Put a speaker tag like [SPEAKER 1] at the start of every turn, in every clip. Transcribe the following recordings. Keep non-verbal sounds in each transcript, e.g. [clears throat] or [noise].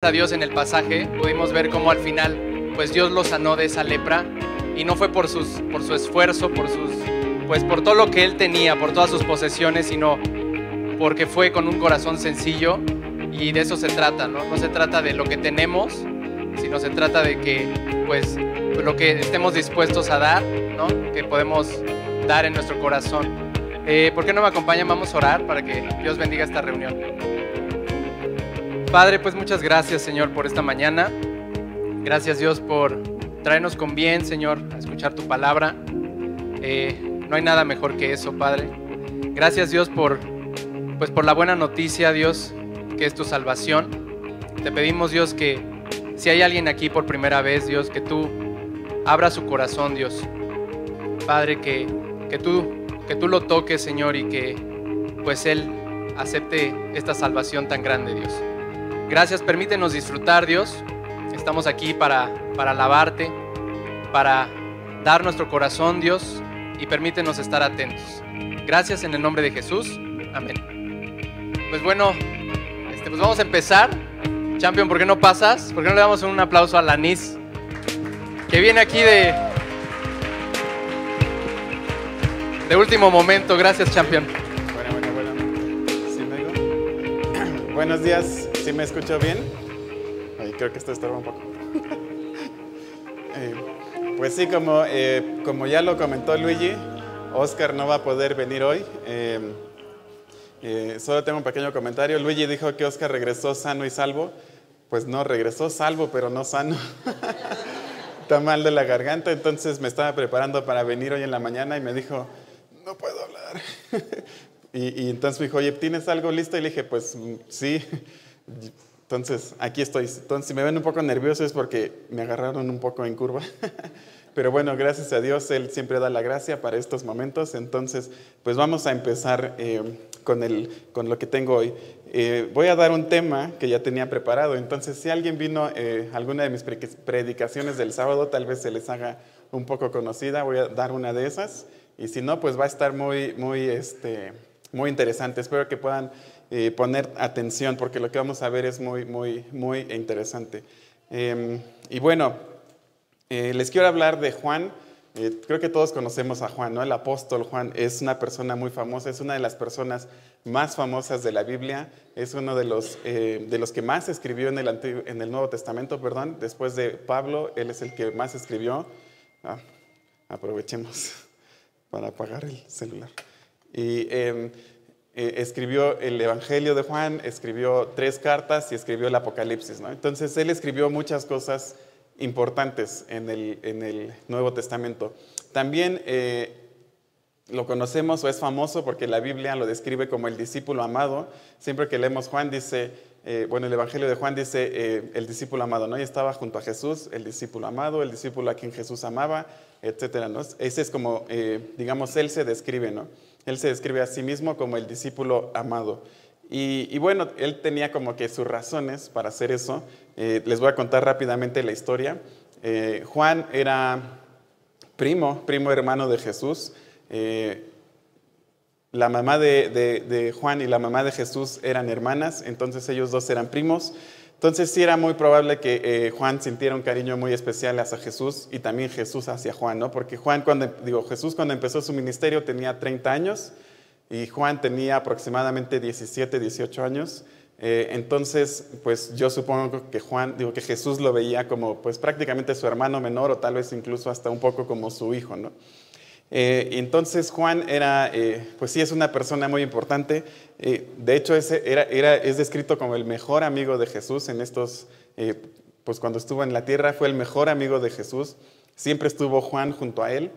[SPEAKER 1] a Dios en el pasaje, pudimos ver cómo al final, pues Dios lo sanó de esa lepra y no fue por, sus, por su esfuerzo, por sus, pues por todo lo que él tenía, por todas sus posesiones, sino porque fue con un corazón sencillo y de eso se trata, ¿no? No se trata de lo que tenemos, sino se trata de que, pues, lo que estemos dispuestos a dar, ¿no? Que podemos dar en nuestro corazón. Eh, ¿Por qué no me acompañan? Vamos a orar para que Dios bendiga esta reunión. Padre, pues muchas gracias Señor por esta mañana. Gracias Dios por traernos con bien, Señor, a escuchar tu palabra. Eh, no hay nada mejor que eso, Padre. Gracias Dios por, pues por la buena noticia, Dios, que es tu salvación. Te pedimos Dios que si hay alguien aquí por primera vez, Dios, que tú abra su corazón, Dios. Padre, que, que, tú, que tú lo toques, Señor, y que pues Él acepte esta salvación tan grande, Dios. Gracias, permítenos disfrutar, Dios. Estamos aquí para, para alabarte, para dar nuestro corazón, Dios, y permítenos estar atentos. Gracias en el nombre de Jesús. Amén. Pues bueno, este, pues vamos a empezar. Champion, ¿por qué no pasas? ¿Por qué no le damos un aplauso a Lanis? Que viene aquí de, de último momento. Gracias, Champion. [clears throat]
[SPEAKER 2] Buenos días. ¿Sí me escucho bien? Ay, creo que esto estorba un poco. [laughs] Eh, pues sí, como, eh, como ya lo comentó Luigi, Oscar no va a poder venir hoy. Eh, eh, solo tengo un pequeño comentario. Luigi dijo que Oscar regresó sano y salvo. Pues no, regresó salvo, pero no sano. [laughs] Está mal de la garganta, entonces me estaba preparando para venir hoy en la mañana y me dijo, no puedo hablar. [laughs] y, y entonces me dijo, oye, ¿tienes algo listo? Y le dije, pues mm, sí. Entonces, aquí estoy. Entonces, si me ven un poco nervioso es porque me agarraron un poco en curva. [laughs] Pero bueno, gracias a Dios, Él siempre da la gracia para estos momentos. Entonces, pues vamos a empezar eh, con, el, con lo que tengo hoy. Eh, voy a dar un tema que ya tenía preparado. Entonces, si alguien vino eh, alguna de mis pre- predicaciones del sábado, tal vez se les haga un poco conocida. Voy a dar una de esas. Y si no, pues va a estar muy, muy, este, muy interesante. Espero que puedan eh, poner atención porque lo que vamos a ver es muy, muy, muy interesante. Eh, y bueno, eh, les quiero hablar de Juan. Eh, creo que todos conocemos a Juan, ¿no? El apóstol Juan es una persona muy famosa, es una de las personas más famosas de la Biblia, es uno de los, eh, de los que más escribió en el, Antiguo- en el Nuevo Testamento, perdón. Después de Pablo, él es el que más escribió. Ah, aprovechemos [laughs] para apagar el celular. Y eh, escribió el Evangelio de Juan, escribió tres cartas y escribió el Apocalipsis. ¿no? Entonces él escribió muchas cosas importantes en el, en el Nuevo Testamento. También eh, lo conocemos o es famoso porque la Biblia lo describe como el discípulo amado. Siempre que leemos Juan dice, eh, bueno, el Evangelio de Juan dice eh, el discípulo amado, ¿no? Y estaba junto a Jesús, el discípulo amado, el discípulo a quien Jesús amaba, etcétera, ¿no? Ese es como, digamos, él se describe, ¿no? Él se describe a sí mismo como el discípulo amado. Y, bueno, él tenía como que sus razones para hacer eso. Eh, les voy a contar rápidamente la historia. Eh, Juan era primo, primo hermano de Jesús. Eh, la mamá de Juan y la mamá de Jesús eran hermanas, entonces ellos dos eran primos. Entonces sí era muy probable que eh, Juan sintiera un cariño muy especial hacia Jesús y también Jesús hacia Juan, ¿no? Porque Juan cuando, digo, Jesús cuando empezó su ministerio tenía 30 años y Juan tenía aproximadamente 17, 18 años. Eh, entonces, pues yo supongo que Juan, digo que Jesús lo veía como pues prácticamente su hermano menor o tal vez incluso hasta un poco como su hijo, ¿no? Eh, entonces Juan era, eh, pues sí, es una persona muy importante. Eh, de hecho, es descrito como el mejor amigo de Jesús en estos, eh, pues cuando estuvo en la tierra fue el mejor amigo de Jesús. Siempre estuvo Juan junto a él.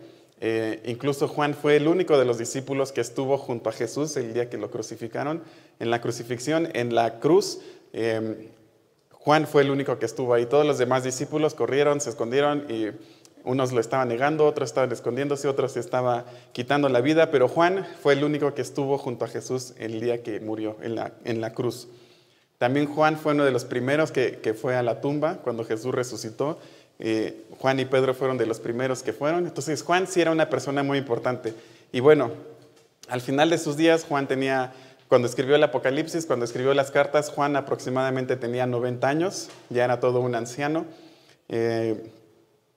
[SPEAKER 2] Incluso Juan fue el único de los discípulos que estuvo junto a Jesús el día que lo crucificaron. En la crucifixión, en la cruz, Juan fue el único que estuvo ahí. Todos los demás discípulos corrieron, se escondieron y unos lo estaban negando, otros estaban escondiéndose, otros estaba quitando la vida, pero Juan fue el único que estuvo junto a Jesús el día que murió en la, en la cruz. También Juan fue uno de los primeros que, que fue a la tumba cuando Jesús resucitó. Eh, Juan y Pedro fueron de los primeros que fueron. Entonces Juan sí era una persona muy importante. Y bueno, al final de sus días Juan tenía cuando escribió el Apocalipsis, cuando escribió las cartas, Juan aproximadamente tenía 90 años, ya era todo un anciano. Eh,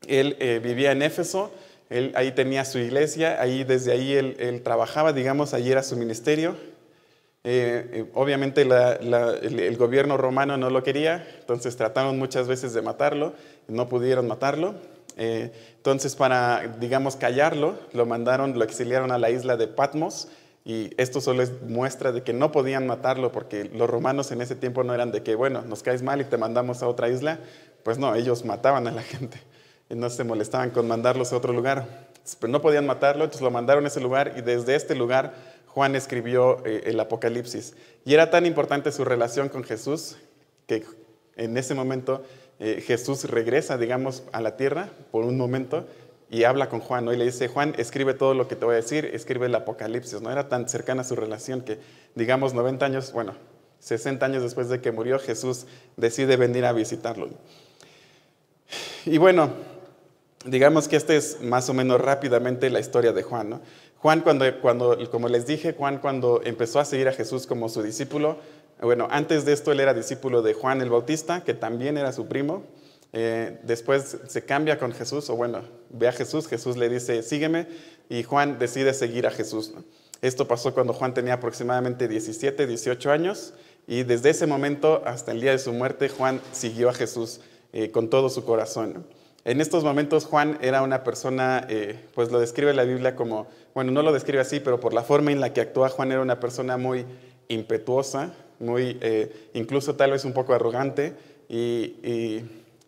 [SPEAKER 2] él eh, vivía en Éfeso, él ahí tenía su iglesia, ahí desde ahí él, trabajaba, digamos, ahí era su ministerio. Eh, obviamente el, gobierno romano no lo quería, entonces trataron muchas veces de matarlo, no pudieron matarlo. entonces para, digamos, callarlo, lo mandaron, lo exiliaron a la isla de Patmos, y esto solo es muestra de que no podían matarlo porque los romanos en ese tiempo no eran de que, bueno, nos caes mal y te mandamos a otra isla. Pues no, ellos mataban a la [laughs] gente no se molestaban con mandarlos a otro lugar. Pero no podían matarlo, entonces lo mandaron a ese lugar y desde este lugar Juan escribió eh, el Apocalipsis. Y era tan importante su relación con Jesús que en ese momento eh, Jesús regresa, digamos, a la tierra por un momento y habla con Juan, ¿no? Y le dice, Juan, escribe todo lo que te voy a decir, escribe el Apocalipsis, ¿no? Era tan cercana su relación que, digamos, 90 años, bueno, 60 años después de que murió, Jesús decide venir a visitarlo. Y bueno, digamos que esta es más o menos rápidamente la historia de Juan, ¿no? Juan, cuando, cuando, como les dije, Juan cuando empezó a seguir a Jesús como su discípulo, bueno, antes de esto él era discípulo de Juan el Bautista, que también era su primo, eh, después se cambia con Jesús, o bueno, ve a Jesús, Jesús le dice, sígueme, y Juan decide seguir a Jesús. Esto pasó cuando Juan tenía aproximadamente 17, 18 años, y desde ese momento hasta el día de su muerte, Juan siguió a Jesús eh, con todo su corazón. En estos momentos Juan era una persona, eh, pues lo describe la Biblia como, bueno, no lo describe así, pero por la forma en la que actúa Juan era una persona muy impetuosa, muy, incluso tal vez un poco arrogante, y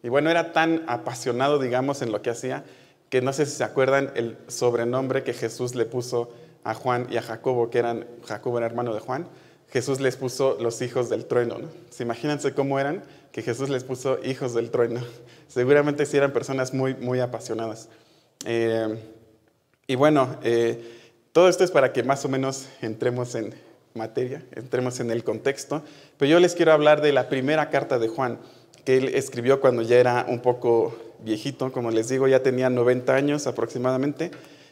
[SPEAKER 2] y bueno, era tan apasionado, digamos, en lo que hacía, que no sé si se acuerdan el sobrenombre que Jesús le puso a Juan y a Jacobo, que eran, Jacobo era hermano de Juan, Jesús les puso los hijos del trueno. ¿no? imagínense cómo eran que Jesús les puso hijos del trueno. [laughs] Seguramente sí eran personas muy, muy apasionadas. Eh, y bueno, eh, todo esto es para que más o menos entremos en materia, entremos en el contexto. Pero yo les quiero hablar de la primera carta de Juan que él escribió cuando ya era un poco viejito, como les digo, ya tenía 90 años aproximadamente,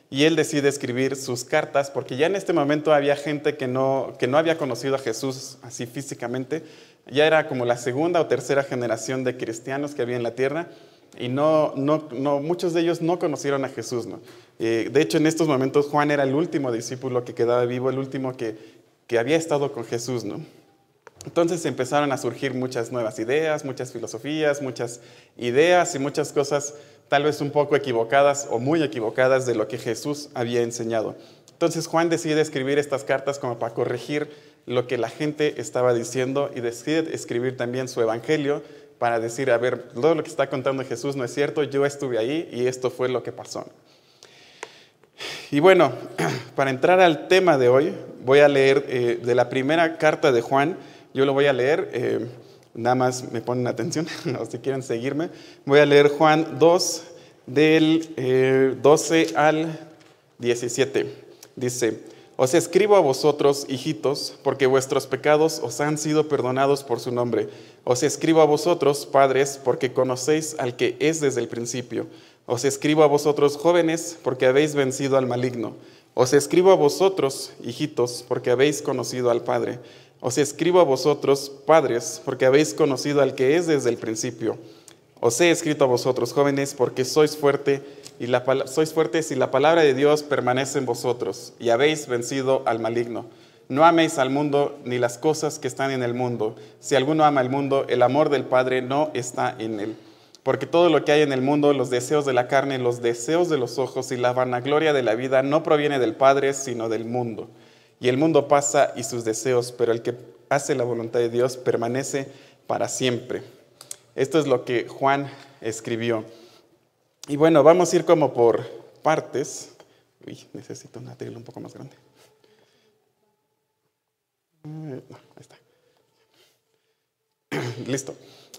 [SPEAKER 2] y él decide escribir sus cartas porque ya en este momento había gente que no, que no había conocido a Jesús así físicamente, ya era como la segunda o tercera generación de cristianos que había en la tierra, y no, no, no muchos de ellos no conocieron a Jesús. ¿no? Eh, de hecho, en estos momentos Juan era el último discípulo que quedaba vivo, el último que, que había estado con Jesús. ¿no? Entonces empezaron a surgir muchas nuevas ideas, muchas filosofías, muchas ideas y muchas cosas tal vez un poco equivocadas o muy equivocadas de lo que Jesús había enseñado. Entonces Juan decide escribir estas cartas como para corregir lo que la gente estaba diciendo y decide escribir también su evangelio para decir, a ver, todo lo que está contando Jesús no es cierto, yo estuve ahí y esto fue lo que pasó. Y bueno, [clears throat] para entrar al tema de hoy, voy a leer eh, de la primera carta de Juan, yo lo voy a leer, eh, nada más me ponen atención, [laughs] o si quieren seguirme. Voy a leer Juan 2, del 12 eh, al 17. Dice, os escribo a vosotros, hijitos, porque vuestros pecados os han sido perdonados por su nombre. Os escribo a vosotros, padres, porque conocéis al que es desde el principio. Os escribo a vosotros, jóvenes, porque habéis vencido al maligno. Os escribo a vosotros, hijitos, porque habéis conocido al Padre. Os escribo a vosotros, padres, porque habéis conocido al que es desde el principio. Os he escrito a vosotros, jóvenes, porque sois, fuerte y la, sois fuertes y la palabra de Dios permanece en vosotros, y habéis vencido al maligno. No améis al mundo ni las cosas que están en el mundo. Si alguno ama al mundo, el amor del Padre no está en él. Porque todo lo que hay en el mundo, los deseos de la carne, los deseos de los ojos y la vanagloria de la vida, no proviene del Padre, sino del mundo. Y el mundo pasa y sus deseos, pero el que hace la voluntad de Dios permanece para siempre. Esto es lo que Juan escribió. Y bueno, vamos a ir como por partes. Uy, necesito una tela un poco más grande. Eh, ahí está. [clears throat] Listo.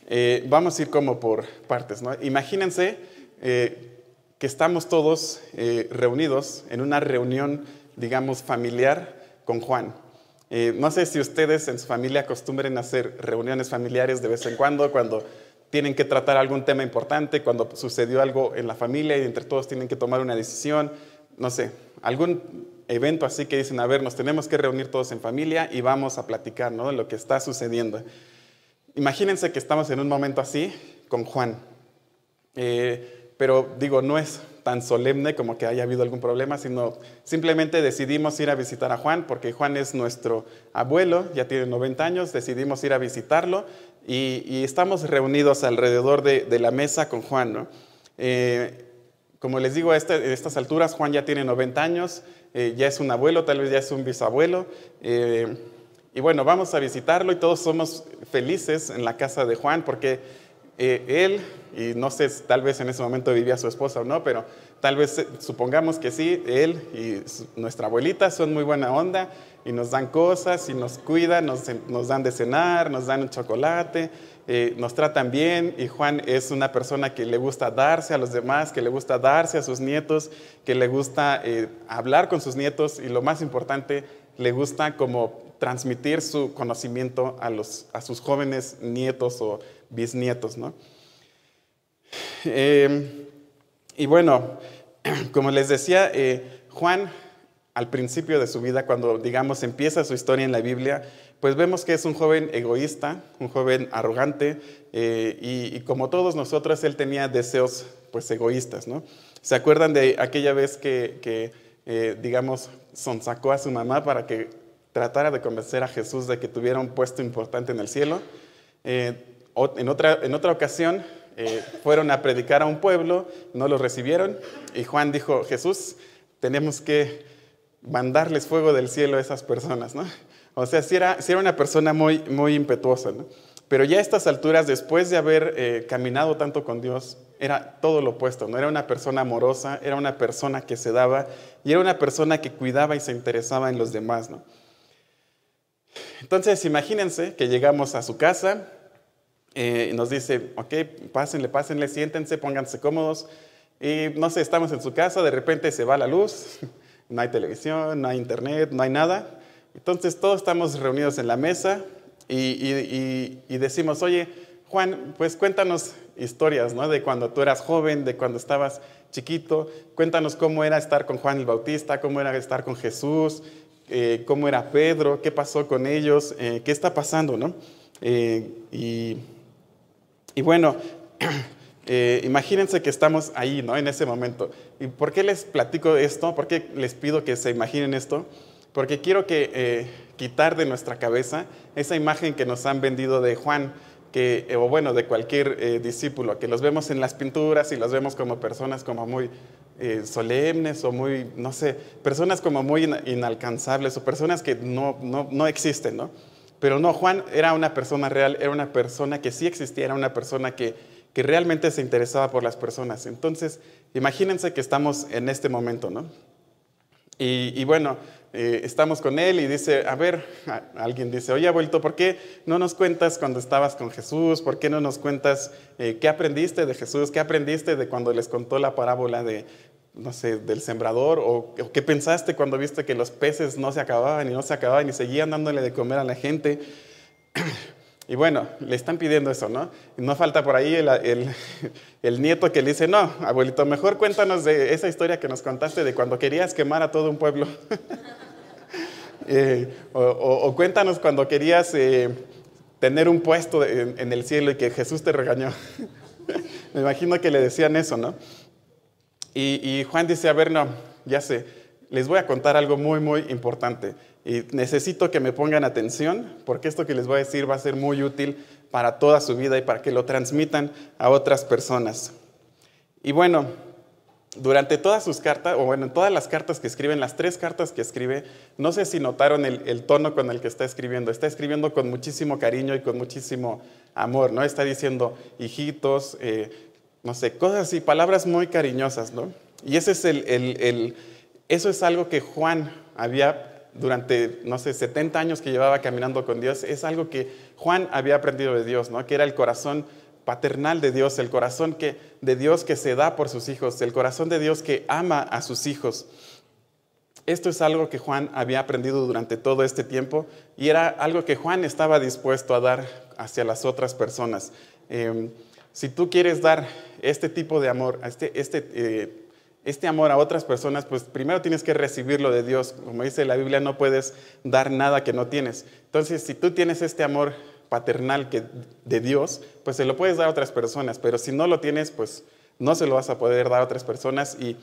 [SPEAKER 2] Eh, vamos a ir como por partes. ¿no? Imagínense eh, que estamos todos reunidos en una reunión, digamos, familiar con Juan. Eh, no sé si ustedes en su familia acostumbren a hacer reuniones familiares de vez en cuando, cuando tienen que tratar algún tema importante, cuando sucedió algo en la familia y entre todos tienen que tomar una decisión. No sé, algún evento así que dicen, a ver, nos tenemos que reunir todos en familia y vamos a platicar ¿no? de lo que está sucediendo. Imagínense que estamos en un momento así con Juan. Eh, pero digo, no es tan solemne como que haya habido algún problema, sino simplemente decidimos ir a visitar a Juan, porque Juan es nuestro abuelo, ya tiene 90 años, decidimos ir a visitarlo y, estamos reunidos alrededor de, la mesa con Juan. ¿no? Eh, como les digo, a este, estas alturas Juan ya tiene 90 años, eh, ya es un abuelo, tal vez ya es un bisabuelo. Eh, y bueno, vamos a visitarlo y todos somos felices en la casa de Juan porque eh, él, y no sé, tal vez en ese momento vivía su esposa o no, pero tal vez supongamos que sí, él y nuestra abuelita son muy buena onda y nos dan cosas y nos cuidan, nos, nos dan de cenar, nos dan un chocolate eh, nos tratan bien y Juan es una persona que le gusta darse a los demás, que le gusta darse a sus nietos, que le gusta eh, hablar con sus nietos y lo más importante, le gusta como transmitir su conocimiento a, los, a sus jóvenes nietos o bisnietos. ¿no? Em, y bueno, [clears throat] como les decía, eh, Juan al principio de su vida, cuando digamos empieza su historia en la Biblia, pues vemos que es un joven egoísta, un joven arrogante, eh, y, como todos nosotros, él tenía deseos pues egoístas, ¿no? ¿Se acuerdan de aquella vez que, eh, digamos, sonsacó a su mamá para que tratara de convencer a Jesús de que tuviera un puesto importante en el cielo? Eh, en, otra, ocasión fueron a predicar a un pueblo, no lo recibieron, y Juan dijo, Jesús, tenemos que mandarles fuego del cielo a esas personas, ¿no? O sea, si era, una persona muy, muy impetuosa, ¿no? Pero ya a estas alturas, después de haber eh, caminado tanto con Dios, era todo lo opuesto, ¿no? Era una persona amorosa, era una persona que se daba y era una persona que cuidaba y se interesaba en los demás, ¿no? Entonces, imagínense que llegamos a su casa eh, y nos dice, ok, pásenle, pásenle, siéntense, pónganse cómodos. Y no sé, estamos en su casa, de repente se va la luz, [laughs] no hay televisión, no hay internet, no hay nada. Entonces todos estamos reunidos en la mesa y, decimos, oye, Juan, pues cuéntanos historias, ¿no? De cuando tú eras joven, de cuando estabas chiquito. Cuéntanos cómo era estar con Juan el Bautista, cómo era estar con Jesús, eh, cómo era Pedro, qué pasó con ellos, eh, qué está pasando, ¿no? Eh, y, y, bueno, [clears throat] imagínense que estamos ahí, ¿no? En ese momento. ¿Y por qué les platico esto? ¿Por qué les pido que se imaginen esto? porque quiero que eh, quitar de nuestra cabeza esa imagen que nos han vendido de Juan, que, eh, o bueno, de cualquier eh, discípulo, que los vemos en las pinturas y los vemos como personas como muy solemnes o muy, no sé, personas como muy inalcanzables o personas que no, no, no existen, ¿no? Pero no, Juan era una persona real, era una persona que sí existía, era una persona que, que realmente se interesaba por las personas. Entonces, imagínense que estamos en este momento, ¿no? Y, y bueno, eh, estamos con él y dice, a ver, alguien dice, oye, abuelito, ¿por qué no nos cuentas cuando estabas con Jesús? ¿Por qué no nos cuentas eh, qué aprendiste de Jesús? ¿Qué aprendiste de cuando les contó la parábola de, no sé, del sembrador? ¿O, qué pensaste cuando viste que los peces no se acababan y no se acababan y seguían dándole de comer a la gente? [clears throat] Y bueno, le están pidiendo eso, ¿no? Y no falta por ahí el, el, nieto que le dice, no, abuelito, mejor cuéntanos de esa historia que nos contaste de cuando querías quemar a todo un pueblo. [laughs] Eh, o, cuéntanos cuando querías eh, tener un puesto en, el cielo y que Jesús te regañó. [laughs] Me imagino que le decían eso, ¿no? Y, y Juan dice, a ver, no, ya sé, les voy a contar algo muy, muy importante. Y necesito que me pongan atención porque esto que les voy a decir va a ser muy útil para toda su vida y para que lo transmitan a otras personas. Y bueno, durante todas sus cartas, o bueno, en todas las cartas que escriben, las tres cartas que escribe, no sé si notaron el, tono con el que está escribiendo. Está escribiendo con muchísimo cariño y con muchísimo amor, ¿no? Está diciendo hijitos, eh, no sé, cosas así, palabras muy cariñosas, ¿no? Y ese es el, eso es algo que Juan había durante, no sé, 70 años que llevaba caminando con Dios, es algo que Juan había aprendido de Dios, ¿no? Que era el corazón paternal de Dios, el corazón que, de Dios que se da por sus hijos, el corazón de Dios que ama a sus hijos. Esto es algo que Juan había aprendido durante todo este tiempo y era algo que Juan estaba dispuesto a dar hacia las otras personas. Em, si tú quieres dar este tipo de amor, este, este, eh, este amor a otras personas, pues primero tienes que recibirlo de Dios. Como dice la Biblia, no puedes dar nada que no tienes. Entonces, si tú tienes este amor paternal que, de Dios, pues se lo puedes dar a otras personas, pero si no lo tienes, pues no se lo vas a poder dar a otras personas y,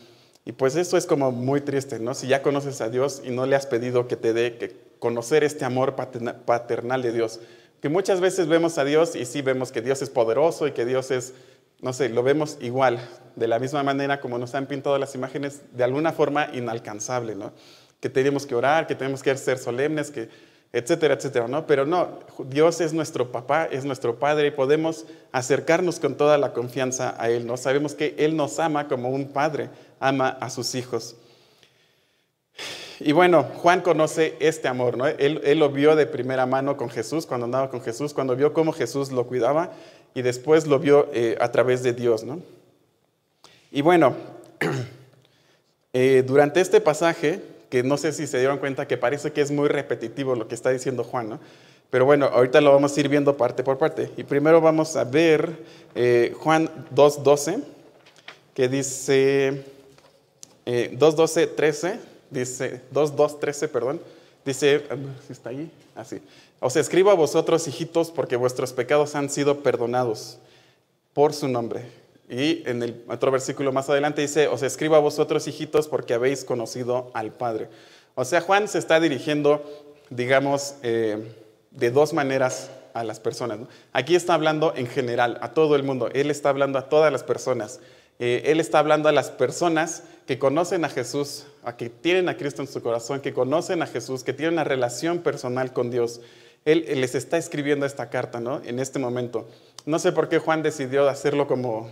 [SPEAKER 2] pues eso es como muy triste, ¿no? Si ya conoces a Dios y no le has pedido que te dé, que conocer este amor paternal de Dios, que muchas veces vemos a Dios y sí vemos que Dios es poderoso y que Dios es, no sé, lo vemos igual, de la misma manera como nos han pintado las imágenes, de alguna forma inalcanzable, ¿no? Que tenemos que orar, que tenemos que ser solemnes, que etcétera, etcétera, ¿no? Pero no, Dios es nuestro papá, es nuestro padre y podemos acercarnos con toda la confianza a Él, ¿no? Sabemos que Él nos ama como un padre ama a sus hijos. Y bueno, Juan conoce este amor, ¿no? Él, lo vio de primera mano con Jesús, cuando andaba con Jesús, cuando vio cómo Jesús lo cuidaba y después lo vio eh, a través de Dios, ¿no? Y bueno, [clears throat] eh, durante este pasaje, que no sé si se dieron cuenta que parece que es muy repetitivo lo que está diciendo Juan, ¿no? Pero bueno, ahorita lo vamos a ir viendo parte por parte. Y primero vamos a ver eh, Juan 2.12, que dice, eh, 2.12, 13, dice, 2.2, 13, perdón, dice, ah, ¿si está ahí? Así. Ah, Os escribo a vosotros, hijitos, porque vuestros pecados han sido perdonados por su nombre. Y en el otro versículo más adelante dice, os escribo a vosotros hijitos porque habéis conocido al Padre. O sea, Juan se está dirigiendo, digamos, eh, de dos maneras a las personas. Aquí está hablando en general, a todo el mundo. Él está hablando a todas las personas. Eh, él está hablando a las personas que conocen a Jesús, a que tienen a Cristo en su corazón, que conocen a Jesús, que tienen una relación personal con Dios. Él, les está escribiendo esta carta, ¿no? En este momento. No sé por qué Juan decidió hacerlo como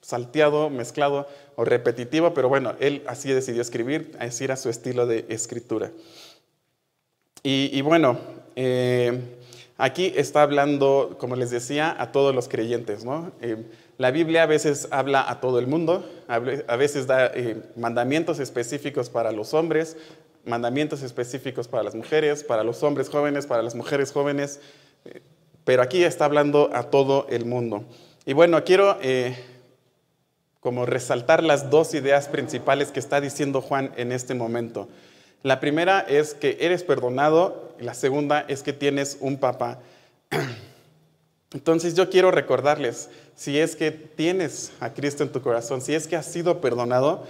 [SPEAKER 2] salteado, mezclado o repetitivo, pero bueno, él así decidió escribir, así era su estilo de escritura. Y, bueno, eh, aquí está hablando, como les decía, a todos los creyentes. ¿no? Eh, la Biblia a veces habla a todo el mundo, a veces da eh, mandamientos específicos para los hombres, mandamientos específicos para las mujeres, para los hombres jóvenes, para las mujeres jóvenes, pero aquí está hablando a todo el mundo. Y bueno, quiero como resaltar las dos ideas principales que está diciendo Juan en este momento. La primera es que eres perdonado la segunda es que tienes un papá. [clears throat] Entonces yo quiero recordarles, si es que tienes a Cristo en tu corazón, si es que has sido perdonado,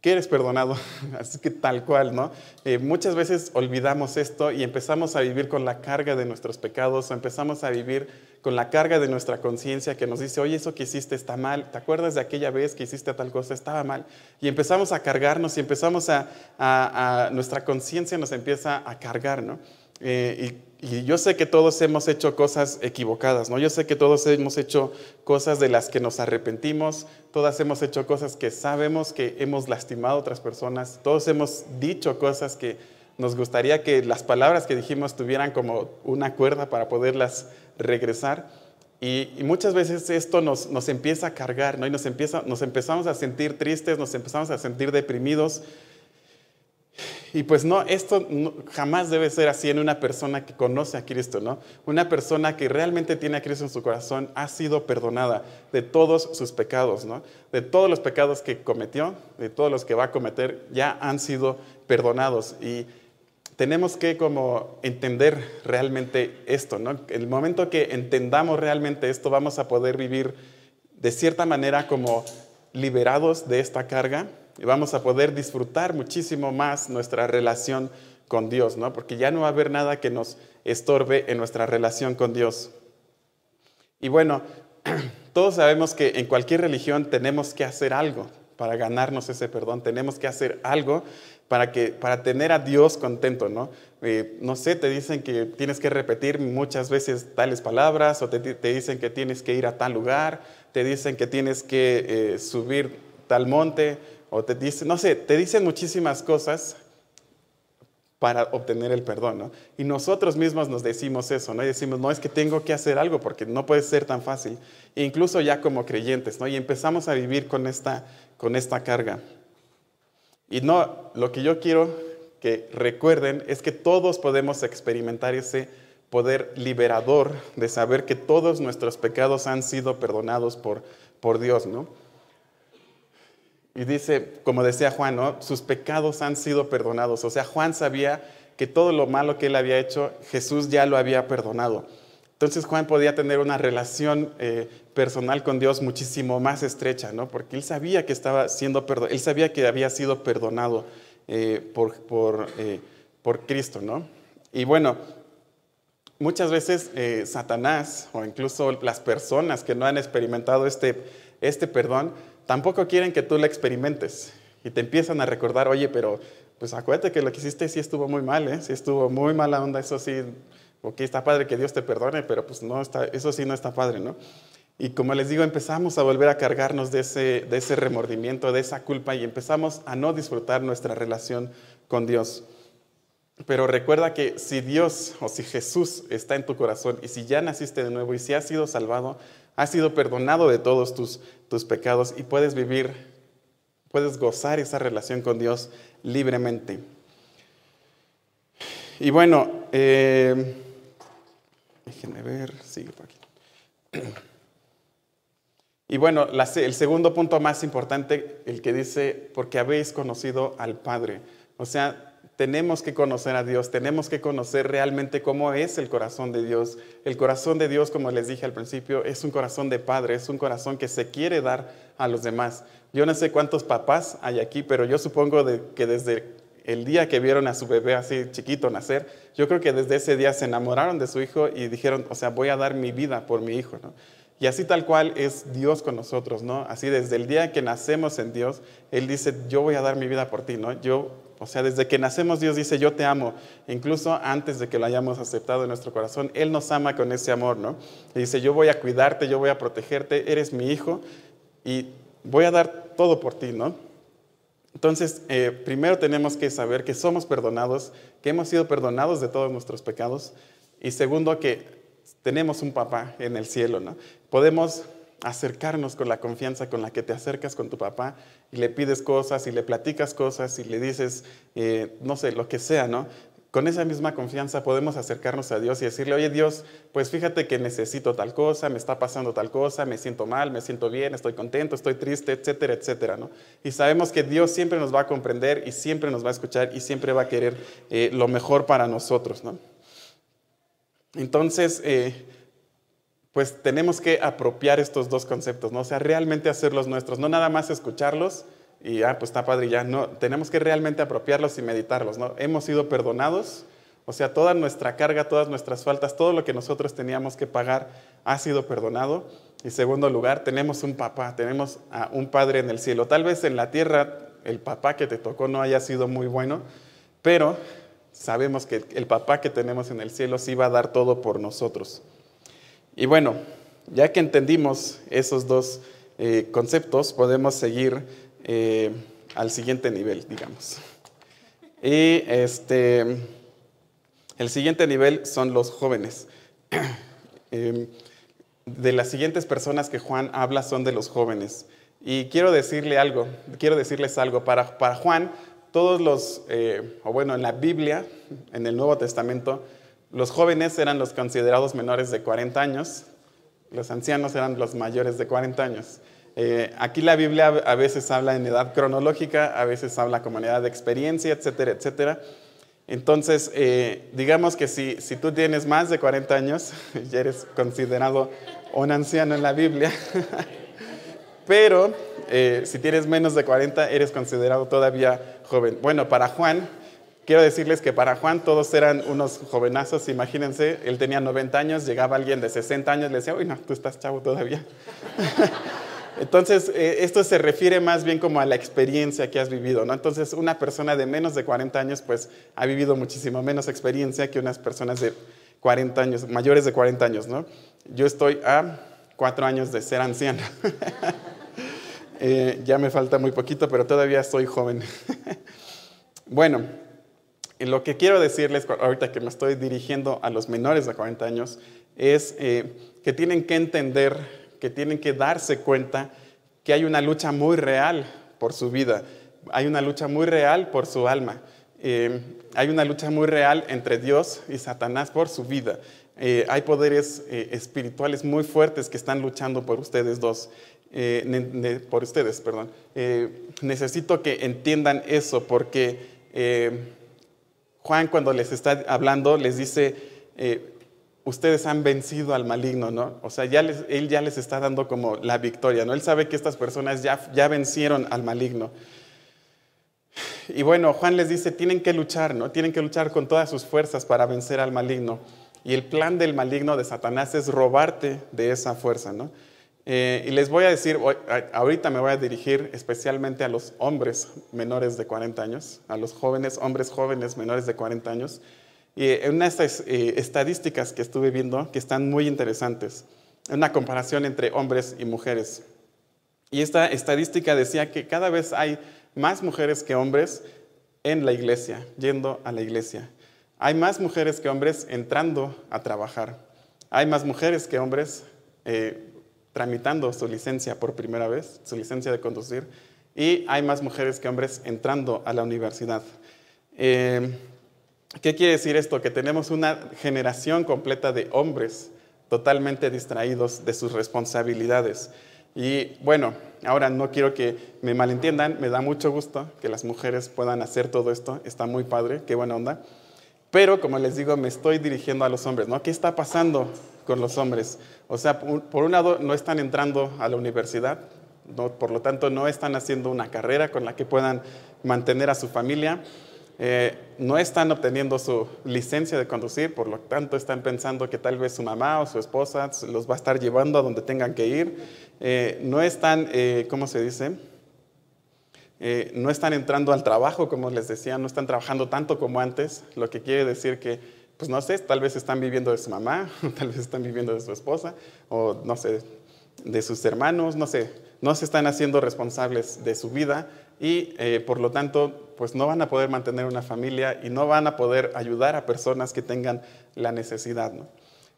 [SPEAKER 2] que eres perdonado, [laughs] así que tal cual, ¿no? Eh, muchas veces olvidamos esto y empezamos a vivir con la carga de nuestros pecados o empezamos a vivir con la carga de nuestra conciencia que nos dice, oye, eso que hiciste está mal, ¿te acuerdas de aquella vez que hiciste tal cosa? Estaba mal. Y empezamos a cargarnos y empezamos a, nuestra conciencia nos empieza a cargar, ¿no? Eh, y, yo sé que todos hemos hecho cosas equivocadas, ¿no? Yo sé que todos hemos hecho cosas de las que nos arrepentimos, todas hemos hecho cosas que sabemos que hemos lastimado a otras personas, todos hemos dicho cosas que nos gustaría que las palabras que dijimos tuvieran como una cuerda para poderlas regresar. Y, muchas veces esto nos, nos, empieza a cargar, ¿no? Y nos, empieza, nos empezamos a sentir tristes, nos empezamos a sentir deprimidos. Y pues no, esto jamás debe ser así en una persona que conoce a Cristo, ¿no? Una persona que realmente tiene a Cristo en su corazón ha sido perdonada de todos sus pecados, ¿no? De todos los pecados que cometió, de todos los que va a cometer, ya han sido perdonados. Y tenemos que como entender realmente esto, ¿no? El momento que entendamos realmente esto, vamos a poder vivir de cierta manera como liberados de esta carga y vamos a poder disfrutar muchísimo más nuestra relación con Dios, ¿no? Porque ya no va a haber nada que nos estorbe en nuestra relación con Dios. Y bueno, [clears throat] todos sabemos que en cualquier religión tenemos que hacer algo para ganarnos ese perdón, tenemos que hacer algo para, que, para tener a Dios contento, ¿no? Eh, no sé, te dicen que tienes que repetir muchas veces tales palabras o te, dicen que tienes que ir a tal lugar, te dicen que tienes que eh, subir tal monte o te dicen, no sé, te dicen muchísimas cosas para obtener el perdón, ¿no? Y nosotros mismos nos decimos eso, ¿no? Y decimos, no es que tengo que hacer algo porque no puede ser tan fácil. E incluso ya como creyentes, ¿no? Y empezamos a vivir con esta, con esta carga. Y no, lo que yo quiero que recuerden es que todos podemos experimentar ese poder liberador de saber que todos nuestros pecados han sido perdonados por, por Dios, ¿no? Y dice, como decía Juan, ¿no? sus pecados han sido perdonados. O sea, Juan sabía que todo lo malo que él había hecho, Jesús ya lo había perdonado. Entonces Juan podía tener una relación eh, personal con Dios muchísimo más estrecha, ¿no? Porque él sabía que estaba siendo perdonado, él sabía que había sido perdonado eh, por, por, eh, por, Cristo, ¿no? Y bueno, muchas veces Satanás o incluso las personas que no han experimentado este, este perdón, tampoco quieren que tú lo experimentes y te empiezan a recordar, oye, pero pues acuérdate que lo que hiciste sí estuvo muy mal, ¿eh? Sí estuvo muy mala onda, eso sí, ok, está padre que Dios te perdone, pero pues no está, eso sí no está padre, ¿no? Y como les digo, empezamos a volver a cargarnos de ese, de ese remordimiento, de esa culpa y empezamos a no disfrutar nuestra relación con Dios. Pero recuerda que si Dios o si Jesús está en tu corazón y si ya naciste de nuevo y si has sido salvado, has sido perdonado de todos tus, tus pecados y puedes vivir, puedes gozar esa relación con Dios libremente. Y bueno, eh, déjenme ver, sigue por aquí. [clears throat] Y bueno, el segundo punto más importante, el que dice, porque habéis conocido al Padre. O sea, tenemos que conocer a Dios, tenemos que conocer realmente cómo es el corazón de Dios. El corazón de Dios, como les dije al principio, es un corazón de Padre, es un corazón que se quiere dar a los demás. Yo no sé cuántos papás hay aquí, pero yo supongo que desde el día que vieron a su bebé así chiquito nacer, yo creo que desde ese día se enamoraron de su hijo y dijeron, o sea, voy a dar mi vida por mi hijo, ¿no? Y así tal cual es Dios con nosotros, ¿no? Así desde el día que nacemos en Dios, Él dice, yo voy a dar mi vida por ti, ¿no? Yo, o sea, desde que nacemos Dios dice, yo te amo. Incluso antes de que lo hayamos aceptado en nuestro corazón, Él nos ama con ese amor, ¿no? Y dice, yo voy a cuidarte, yo voy a protegerte, eres mi hijo y voy a dar todo por ti, ¿no? Entonces, eh, primero tenemos que saber que somos perdonados, que hemos sido perdonados de todos nuestros pecados. Y segundo, que tenemos un papá en el cielo, ¿no? Podemos acercarnos con la confianza con la que te acercas con tu papá y le pides cosas y le platicas cosas y le dices, eh, no sé, lo que sea, ¿no? con esa misma confianza podemos acercarnos a Dios y decirle, oye Dios, pues fíjate que necesito tal cosa, me está pasando tal cosa, me siento mal, me siento bien, estoy contento, estoy triste, etcétera, etcétera. ¿no? Y sabemos que Dios siempre nos va a comprender y siempre nos va a escuchar y siempre va a querer eh, lo mejor para nosotros. ¿no? Entonces, eh, pues tenemos que apropiar estos dos conceptos, ¿no? o sea, realmente hacerlos nuestros, no nada más escucharlos y ah, pues está padre ya. No, tenemos que realmente apropiarlos y meditarlos, ¿no? Hemos sido perdonados, o sea, toda nuestra carga, todas nuestras faltas, todo lo que nosotros teníamos que pagar ha sido perdonado. Y segundo lugar, tenemos un papá, tenemos a un padre en el cielo. Tal vez en la tierra el papá que te tocó no haya sido muy bueno, pero sabemos que el papá que tenemos en el cielo sí va a dar todo por nosotros. Y bueno, ya que entendimos esos dos eh, conceptos, podemos seguir eh, al siguiente nivel, digamos. Y este, el siguiente nivel son los jóvenes. Em, [clears throat] de las siguientes personas que Juan habla son de los jóvenes. Y quiero decirle algo, quiero decirles algo. Para, para Juan, todos los, eh, o bueno, en la Biblia, en el Nuevo Testamento, los jóvenes eran los considerados menores de 40 años, los ancianos eran los mayores de 40 años. Eh, aquí la Biblia a veces habla en edad cronológica, a veces habla como en edad de experiencia, etcétera, etcétera. Entonces, eh, digamos que si, si tú tienes más de 40 años, [laughs] ya eres considerado un anciano en la Biblia. [laughs] Pero eh, si tienes menos de 40, eres considerado todavía joven. Bueno, para Juan, quiero decirles que para Juan todos eran unos jovenazos, imagínense, él tenía 90 años, llegaba alguien de 60 años, le decía, uy, no, tú estás chavo todavía. [laughs] Entonces, eh, esto se refiere más bien como a la experiencia que has vivido, ¿no? Entonces, una persona de menos de 40 años, pues, ha vivido muchísimo menos experiencia que unas personas de 40 años, mayores de 40 años, ¿no? Yo estoy a cuatro años de ser anciano. [laughs] Eh, ya me falta muy poquito, pero todavía soy joven. [laughs] bueno, lo que quiero decirles ahorita que me estoy dirigiendo a los menores de 40 años es eh, que tienen que entender que tienen que darse cuenta que hay una lucha muy real por su vida, hay una lucha muy real por su alma, eh, hay una lucha muy real entre Dios y Satanás por su vida. Eh, hay poderes eh, espirituales muy fuertes que están luchando por ustedes dos. eh, por ustedes, perdón. Eh, necesito que entiendan eso porque Juan cuando les está hablando les dice, ustedes han vencido al maligno, ¿no? O sea, ya él ya les está dando como la victoria, ¿no? Él sabe que estas personas ya, ya vencieron al maligno. Y bueno, Juan les dice, tienen que luchar, ¿no? Tienen que luchar con todas sus fuerzas para vencer al maligno. Y el plan del maligno de Satanás es robarte de esa fuerza, ¿no? Eh, y les voy a decir, ahorita me voy a dirigir especialmente a los hombres menores de 40 años, a los jóvenes, hombres jóvenes menores de 40 años. Y en unas eh, estadísticas que estuve viendo que están muy interesantes, una comparación entre hombres y mujeres. Y esta estadística decía que cada vez hay más mujeres que hombres en la iglesia, yendo a la iglesia. Hay más mujeres que hombres entrando a trabajar. Hay más mujeres que hombres eh, tramitando su licencia por primera vez, su licencia de conducir. Y hay más mujeres que hombres entrando a la universidad. Eh, ¿Qué quiere decir esto? Que tenemos una generación completa de hombres totalmente distraídos de sus responsabilidades. Y bueno, ahora no quiero que me malentiendan, me da mucho gusto que las mujeres puedan hacer todo esto, está muy padre, qué buena onda. Pero como les digo, me estoy dirigiendo a los hombres, ¿no? ¿Qué está pasando con los hombres? O sea, por un lado, no están entrando a la universidad, por lo tanto, no están haciendo una carrera con la que puedan mantener a su familia. Eh, no están obteniendo su licencia de conducir, por lo tanto están pensando que tal vez su mamá o su esposa los va a estar llevando a donde tengan que ir. Eh, no están, eh, ¿cómo se dice? no están entrando al trabajo, como les decía, no están trabajando tanto como antes, lo que quiere decir que, pues no sé, tal vez están viviendo de su mamá, [laughs] tal vez están viviendo de su esposa, o no sé, de sus hermanos, no sé, no se están haciendo responsables de su vida y por lo tanto pues no van a poder mantener una familia y no van a poder ayudar a personas que tengan la necesidad. ¿no?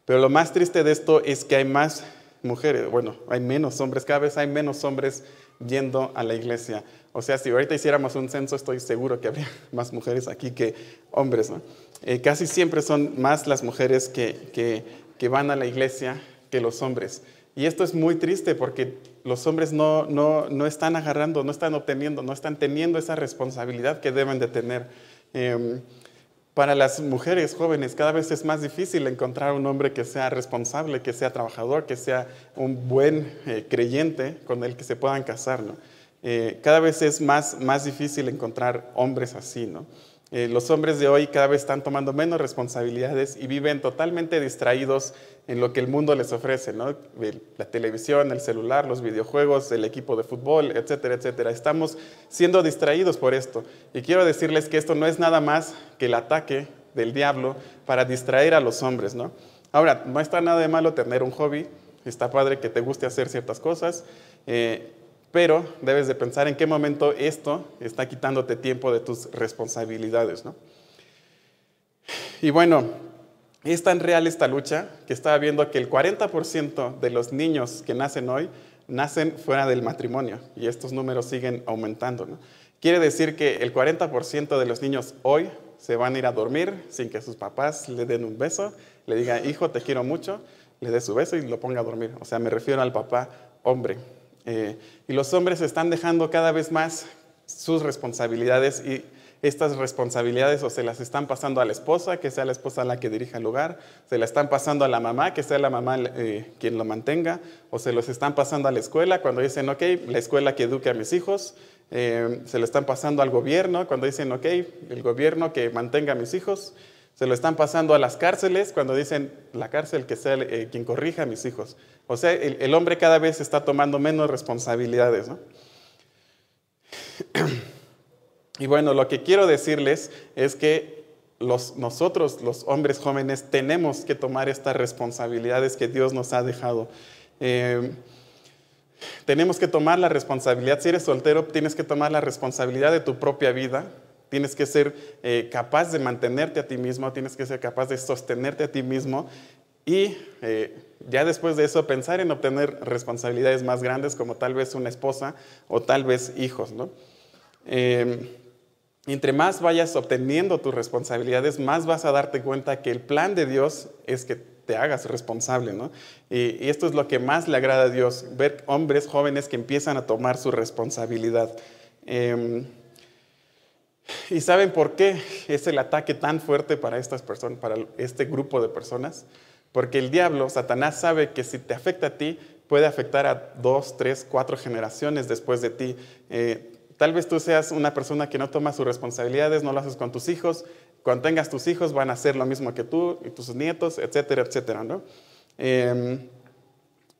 [SPEAKER 2] Pero lo más triste de esto es que hay más mujeres, bueno, hay menos hombres, cada vez hay menos hombres yendo a la iglesia. O sea, si ahorita hiciéramos un censo, estoy seguro que habría [laughs] más mujeres aquí que hombres. ¿no? Eh, casi siempre son más las mujeres que, que, van a la iglesia que los hombres. Y esto es muy triste porque los hombres no, no, están agarrando, no están obteniendo, no están teniendo esa responsabilidad que deben de tener. Em, para las mujeres jóvenes cada vez es más difícil encontrar un hombre que sea responsable, que sea trabajador, que sea un buen eh, creyente con el que se puedan casar. ¿no? Eh, cada vez es más, más difícil encontrar hombres así. ¿no? Eh, los hombres de hoy cada vez están tomando menos responsabilidades y viven totalmente distraídos en lo que el mundo les ofrece, ¿no? La televisión, el celular, los videojuegos, el equipo de fútbol, etcétera, etcétera. Estamos siendo distraídos por esto. Y quiero decirles que esto no es nada más que el ataque del diablo para distraer a los hombres, ¿no? Ahora, no está nada de malo tener un hobby, está padre que te guste hacer ciertas cosas, eh, pero debes de pensar en qué momento esto está quitándote tiempo de tus responsabilidades, ¿no? Y bueno, es tan real esta lucha que estaba viendo que el 40% de los niños que nacen hoy nacen fuera del matrimonio y estos números siguen aumentando, ¿no? Quiere decir que el 40% de los niños hoy se van a ir a dormir sin que sus papás le den un beso, le digan, hijo, te quiero mucho, le dé su beso y lo ponga a dormir. O sea, me refiero al papá hombre. Eh, y los hombres están dejando cada vez más sus responsabilidades y estas responsabilidades o se las están pasando a la esposa, que sea la esposa la que dirija el hogar, se la están pasando a la mamá, que sea la mamá eh, quien lo mantenga, o se los están pasando a la escuela cuando dicen, ok, la escuela que eduque a mis hijos, eh, se lo están pasando al gobierno cuando dicen, ok, el gobierno que mantenga a mis hijos, se lo están pasando a las cárceles cuando dicen, la cárcel que sea quien corrija a mis hijos. O sea, el, hombre cada vez está tomando menos responsabilidades. [clears throat] Y bueno, lo que quiero decirles es que nosotros, los hombres jóvenes, tenemos que tomar estas responsabilidades que Dios nos ha dejado. Eh, tenemos que tomar la responsabilidad, si eres soltero, tienes que tomar la responsabilidad de tu propia vida, tienes que ser eh, capaz de mantenerte a ti mismo, tienes que ser capaz de sostenerte a ti mismo y eh, ya después de eso pensar en obtener responsabilidades más grandes como tal vez una esposa o tal vez hijos. ¿no? Eh, entre más vayas obteniendo tus responsabilidades, más vas a darte cuenta que el plan de Dios es que te hagas responsable, ¿no? Y, esto es lo que más le agrada a Dios, ver hombres jóvenes que empiezan a tomar su responsabilidad. Em, ¿Y saben por qué es el ataque tan fuerte para estas personas, para este grupo de personas? Porque el diablo, Satanás, sabe que si te afecta a ti, puede afectar a dos, tres, cuatro generaciones después de ti. Eh, tal vez tú seas una persona que no toma sus responsabilidades, no lo haces con tus hijos. Cuando tengas tus hijos van a hacer lo mismo que tú y tus nietos, etcétera, etcétera, ¿no? Em,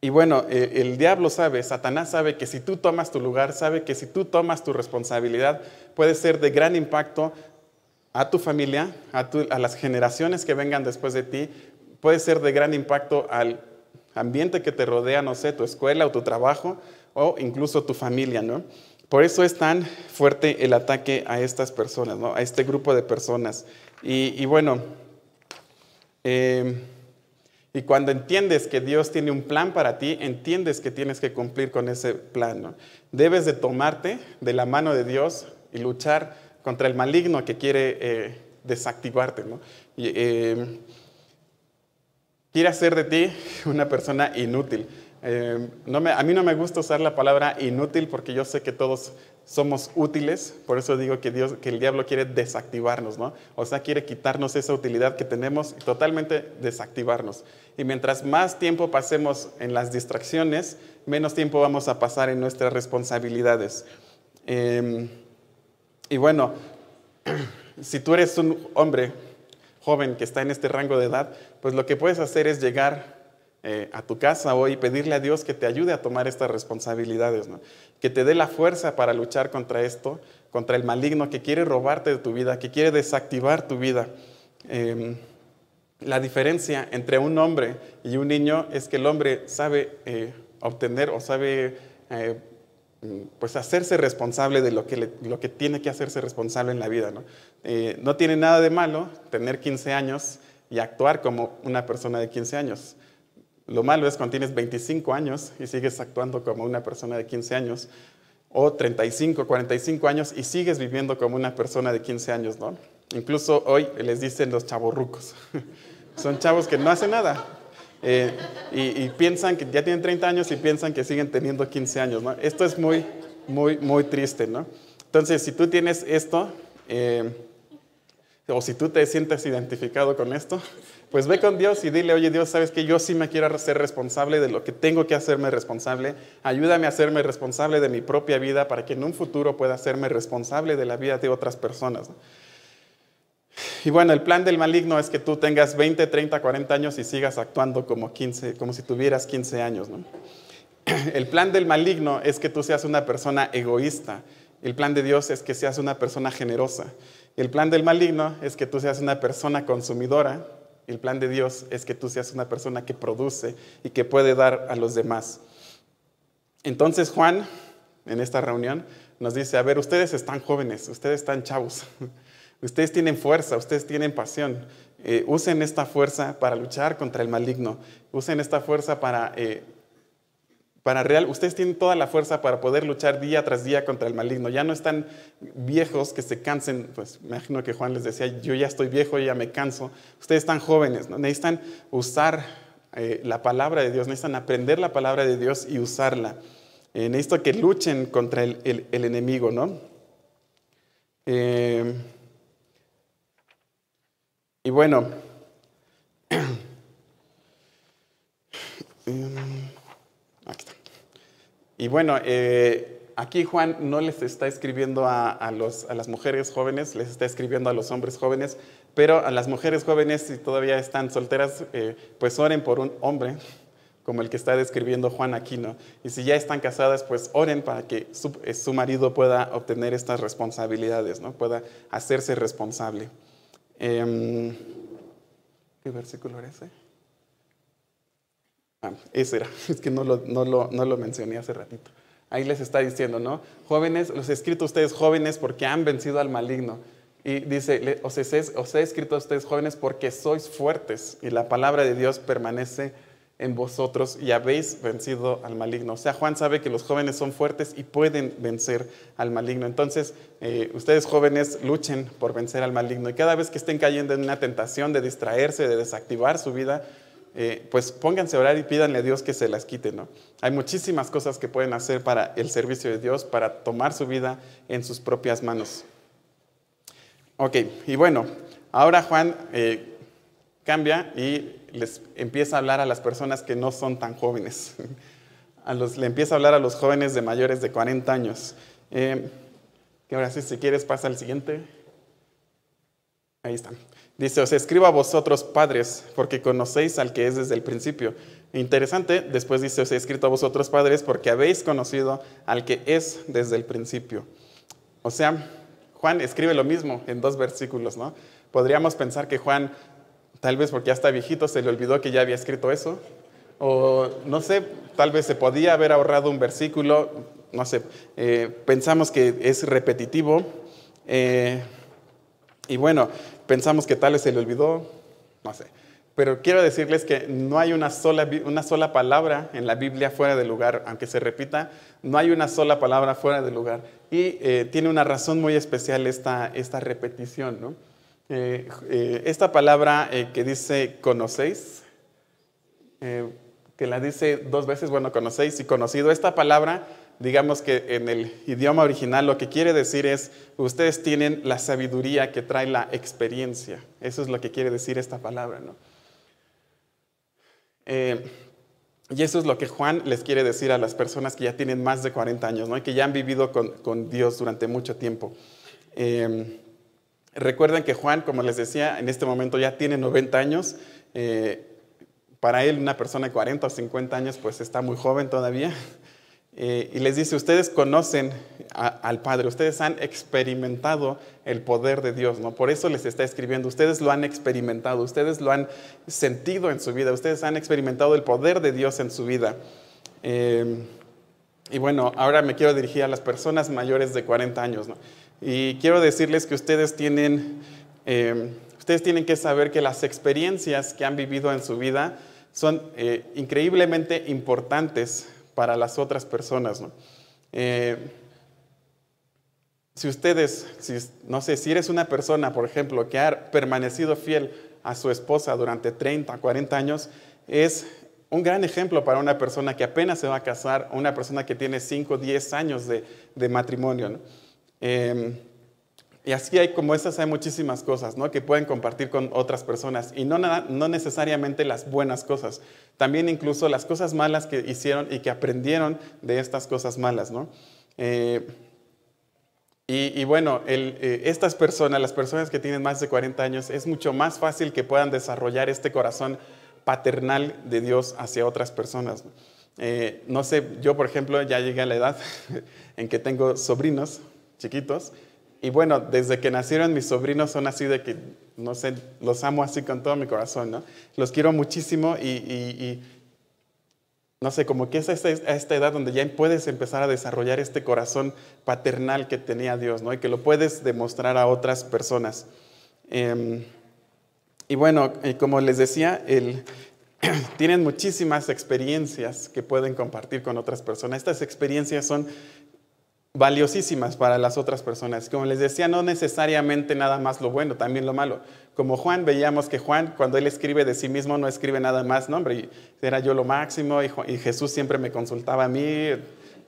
[SPEAKER 2] y bueno, eh, el diablo sabe, Satanás sabe que si tú tomas tu lugar, sabe que si tú tomas tu responsabilidad, puede ser de gran impacto a tu familia, a, las generaciones que vengan después de ti, puede ser de gran impacto al ambiente que te rodea, no sé, tu escuela o tu trabajo o incluso tu familia, ¿no? Por eso es tan fuerte el ataque a estas personas, ¿no? A este grupo de personas. Y, bueno, eh, y cuando entiendes que Dios tiene un plan para ti, entiendes que tienes que cumplir con ese plan, ¿no? Debes de tomarte de la mano de Dios y luchar contra el maligno que quiere eh, desactivarte, ¿no? Eh, quiere hacer de ti una persona inútil. Eh, a mí no me gusta usar la palabra inútil porque yo sé que todos somos útiles, por eso digo que, Dios, que el diablo quiere desactivarnos, ¿no? O sea, quiere quitarnos esa utilidad que tenemos y totalmente desactivarnos. Y mientras más tiempo pasemos en las distracciones, menos tiempo vamos a pasar en nuestras responsabilidades. Em, y bueno, [clears throat] si tú eres un hombre joven que está en este rango de edad, pues lo que puedes hacer es llegar eh, a tu casa hoy y pedirle a Dios que te ayude a tomar estas responsabilidades, que te dé la fuerza para luchar contra esto, contra el maligno que quiere robarte de tu vida, que quiere desactivar tu vida. Em, la diferencia entre un hombre y un niño es que el hombre sabe eh, obtener o sabe eh, pues hacerse responsable de lo que, lo que tiene que hacerse responsable en la vida. ¿no? no tiene nada de malo tener 15 años y actuar como una persona de 15 años. Lo malo es cuando tienes 25 años y sigues actuando como una persona de 15 años, o 35, 45 años y sigues viviendo como una persona de 15 años, ¿no? Incluso hoy les dicen los chavorrucos. [laughs] Son chavos que no hacen nada. Eh, y, piensan que ya tienen 30 años y piensan que siguen teniendo 15 años, ¿no? Esto es muy, muy, muy triste, ¿no? Entonces, si tú tienes esto, eh, o si tú te sientes identificado con esto, pues ve con Dios y dile, oye Dios, sabes que yo sí me quiero hacer responsable de lo que tengo que hacerme responsable. Ayúdame a hacerme responsable de mi propia vida para que en un futuro pueda hacerme responsable de la vida de otras personas. Y bueno, el plan del maligno es que tú tengas 20, 30, 40 años y sigas actuando como, 15, como si tuvieras 15 años. [clears throat] El plan del maligno es que tú seas una persona egoísta. El plan de Dios es que seas una persona generosa. El plan del maligno es que tú seas una persona consumidora el plan de Dios es que tú seas una persona que produce y que puede dar a los demás. Entonces Juan, en esta reunión, nos dice, a ver, ustedes están jóvenes, ustedes están chavos, [laughs] ustedes tienen fuerza, ustedes tienen pasión. Eh, usen esta fuerza para luchar contra el maligno, usen esta fuerza para eh, para real, ustedes tienen toda la fuerza para poder luchar día tras día contra el maligno. Ya no están viejos que se cansen. Pues me imagino que Juan les decía, yo ya estoy viejo, ya me canso. Ustedes están jóvenes, necesitan usar eh, la palabra de Dios, necesitan aprender la palabra de Dios y usarla. Eh, necesito que luchen contra el, enemigo, ¿no? Eh, y bueno, [clears throat] em, y bueno, eh, aquí Juan no les está escribiendo a, las mujeres jóvenes, les está escribiendo a los hombres jóvenes, pero a las mujeres jóvenes, si todavía están solteras, eh, pues oren por un hombre como el que está describiendo Juan aquí, ¿no? Y si ya están casadas, pues oren para que su, eh, marido pueda obtener estas responsabilidades, ¿no? Pueda hacerse responsable. Em, ¿Qué versículo era ese? Ah, era, [laughs] es que no lo, no, lo, no lo mencioné hace ratito. Ahí les está diciendo, ¿no? Jóvenes, los he escrito a ustedes jóvenes porque han vencido al maligno. Y dice, os he, os he escrito a ustedes jóvenes porque sois fuertes y la palabra de Dios permanece en vosotros y habéis vencido al maligno. O sea, Juan sabe que los jóvenes son fuertes y pueden vencer al maligno. Entonces, eh, ustedes jóvenes luchen por vencer al maligno. Y cada vez que estén cayendo en una tentación de distraerse, de desactivar su vida, eh, pues pónganse a orar y pídanle a Dios que se las quite, ¿no? Hay muchísimas cosas que pueden hacer para el servicio de Dios, para tomar su vida en sus propias manos. Ok, y bueno, ahora Juan eh, cambia y les empieza a hablar a las personas que no son tan jóvenes. [laughs] A los, le empieza a hablar a los jóvenes de mayores de 40 años. Eh, ahora sí, si quieres, pasa al siguiente. Ahí está. Dice, os escribo a vosotros padres, porque conocéis al que es desde el principio. Interesante, después dice, os he escrito a vosotros padres, porque habéis conocido al que es desde el principio. O sea, Juan escribe lo mismo en dos versículos, ¿no? Podríamos pensar que Juan, tal vez porque ya está viejito, se le olvidó que ya había escrito eso. O no sé, tal vez se podía haber ahorrado un versículo, no sé, eh, pensamos que es repetitivo. Eh, y bueno, pensamos que tal vez se le olvidó, no sé. Pero quiero decirles que no hay una sola, una sola palabra en la Biblia fuera de lugar, aunque se repita, no hay una sola palabra fuera de lugar. Y eh, tiene una razón muy especial esta, esta repetición. ¿no? Eh, eh, esta palabra que dice conocéis, que la dice dos veces, bueno, conocéis y conocido, esta palabra digamos que en el idioma original lo que quiere decir es, ustedes tienen la sabiduría que trae la experiencia. Eso es lo que quiere decir esta palabra, ¿no? Eh, y eso es lo que Juan les quiere decir a las personas que ya tienen más de 40 años, ¿no? Y que ya han vivido con, Dios durante mucho tiempo. Eh, recuerden que Juan, como les decía, en este momento ya tiene 90 años. Eh, para él, una persona de 40 o 50 años, pues está muy joven todavía. Eh, y les dice, ustedes conocen al Padre, ustedes han experimentado el poder de Dios, ¿no? Por eso les está escribiendo, ustedes lo han experimentado, ustedes lo han sentido en su vida, ustedes han experimentado el poder de Dios en su vida. Eh, y bueno, ahora me quiero dirigir a las personas mayores de 40 años, ¿no? Y quiero decirles que ustedes tienen, eh, ustedes tienen que saber que las experiencias que han vivido en su vida son increíblemente importantes para las otras personas. ¿no? Eh, si ustedes, si, no sé, si eres una persona, por ejemplo, que ha permanecido fiel a su esposa durante 30, 40 años, es un gran ejemplo para una persona que apenas se va a casar, una persona que tiene 5, 10 años de, de matrimonio. Eh, y así hay como esas, hay muchísimas cosas ¿no? que pueden compartir con otras personas y no, no necesariamente las buenas cosas, también incluso las cosas malas que hicieron y que aprendieron de estas cosas malas. ¿no? Eh, y, bueno, eh, estas personas, las personas que tienen más de 40 años, es mucho más fácil que puedan desarrollar este corazón paternal de Dios hacia otras personas. Eh, no sé, yo por ejemplo ya llegué a la edad [laughs] en que tengo sobrinos chiquitos y bueno, desde que nacieron mis sobrinos son así de que, no sé, los amo así con todo mi corazón, ¿no? Los quiero muchísimo y, no sé, como que es a esta, edad donde ya puedes empezar a desarrollar este corazón paternal que tenía Dios, ¿no? Y que lo puedes demostrar a otras personas. Em, y bueno, como les decía, [clears throat] tienen muchísimas experiencias que pueden compartir con otras personas. Estas experiencias son valiosísimas para las otras personas. Como les decía, no necesariamente nada más lo bueno, también lo malo. Como Juan, veíamos que Juan, cuando él escribe de sí mismo, no escribe nada más, no, hombre, era yo lo máximo y, Jesús siempre me consultaba a mí.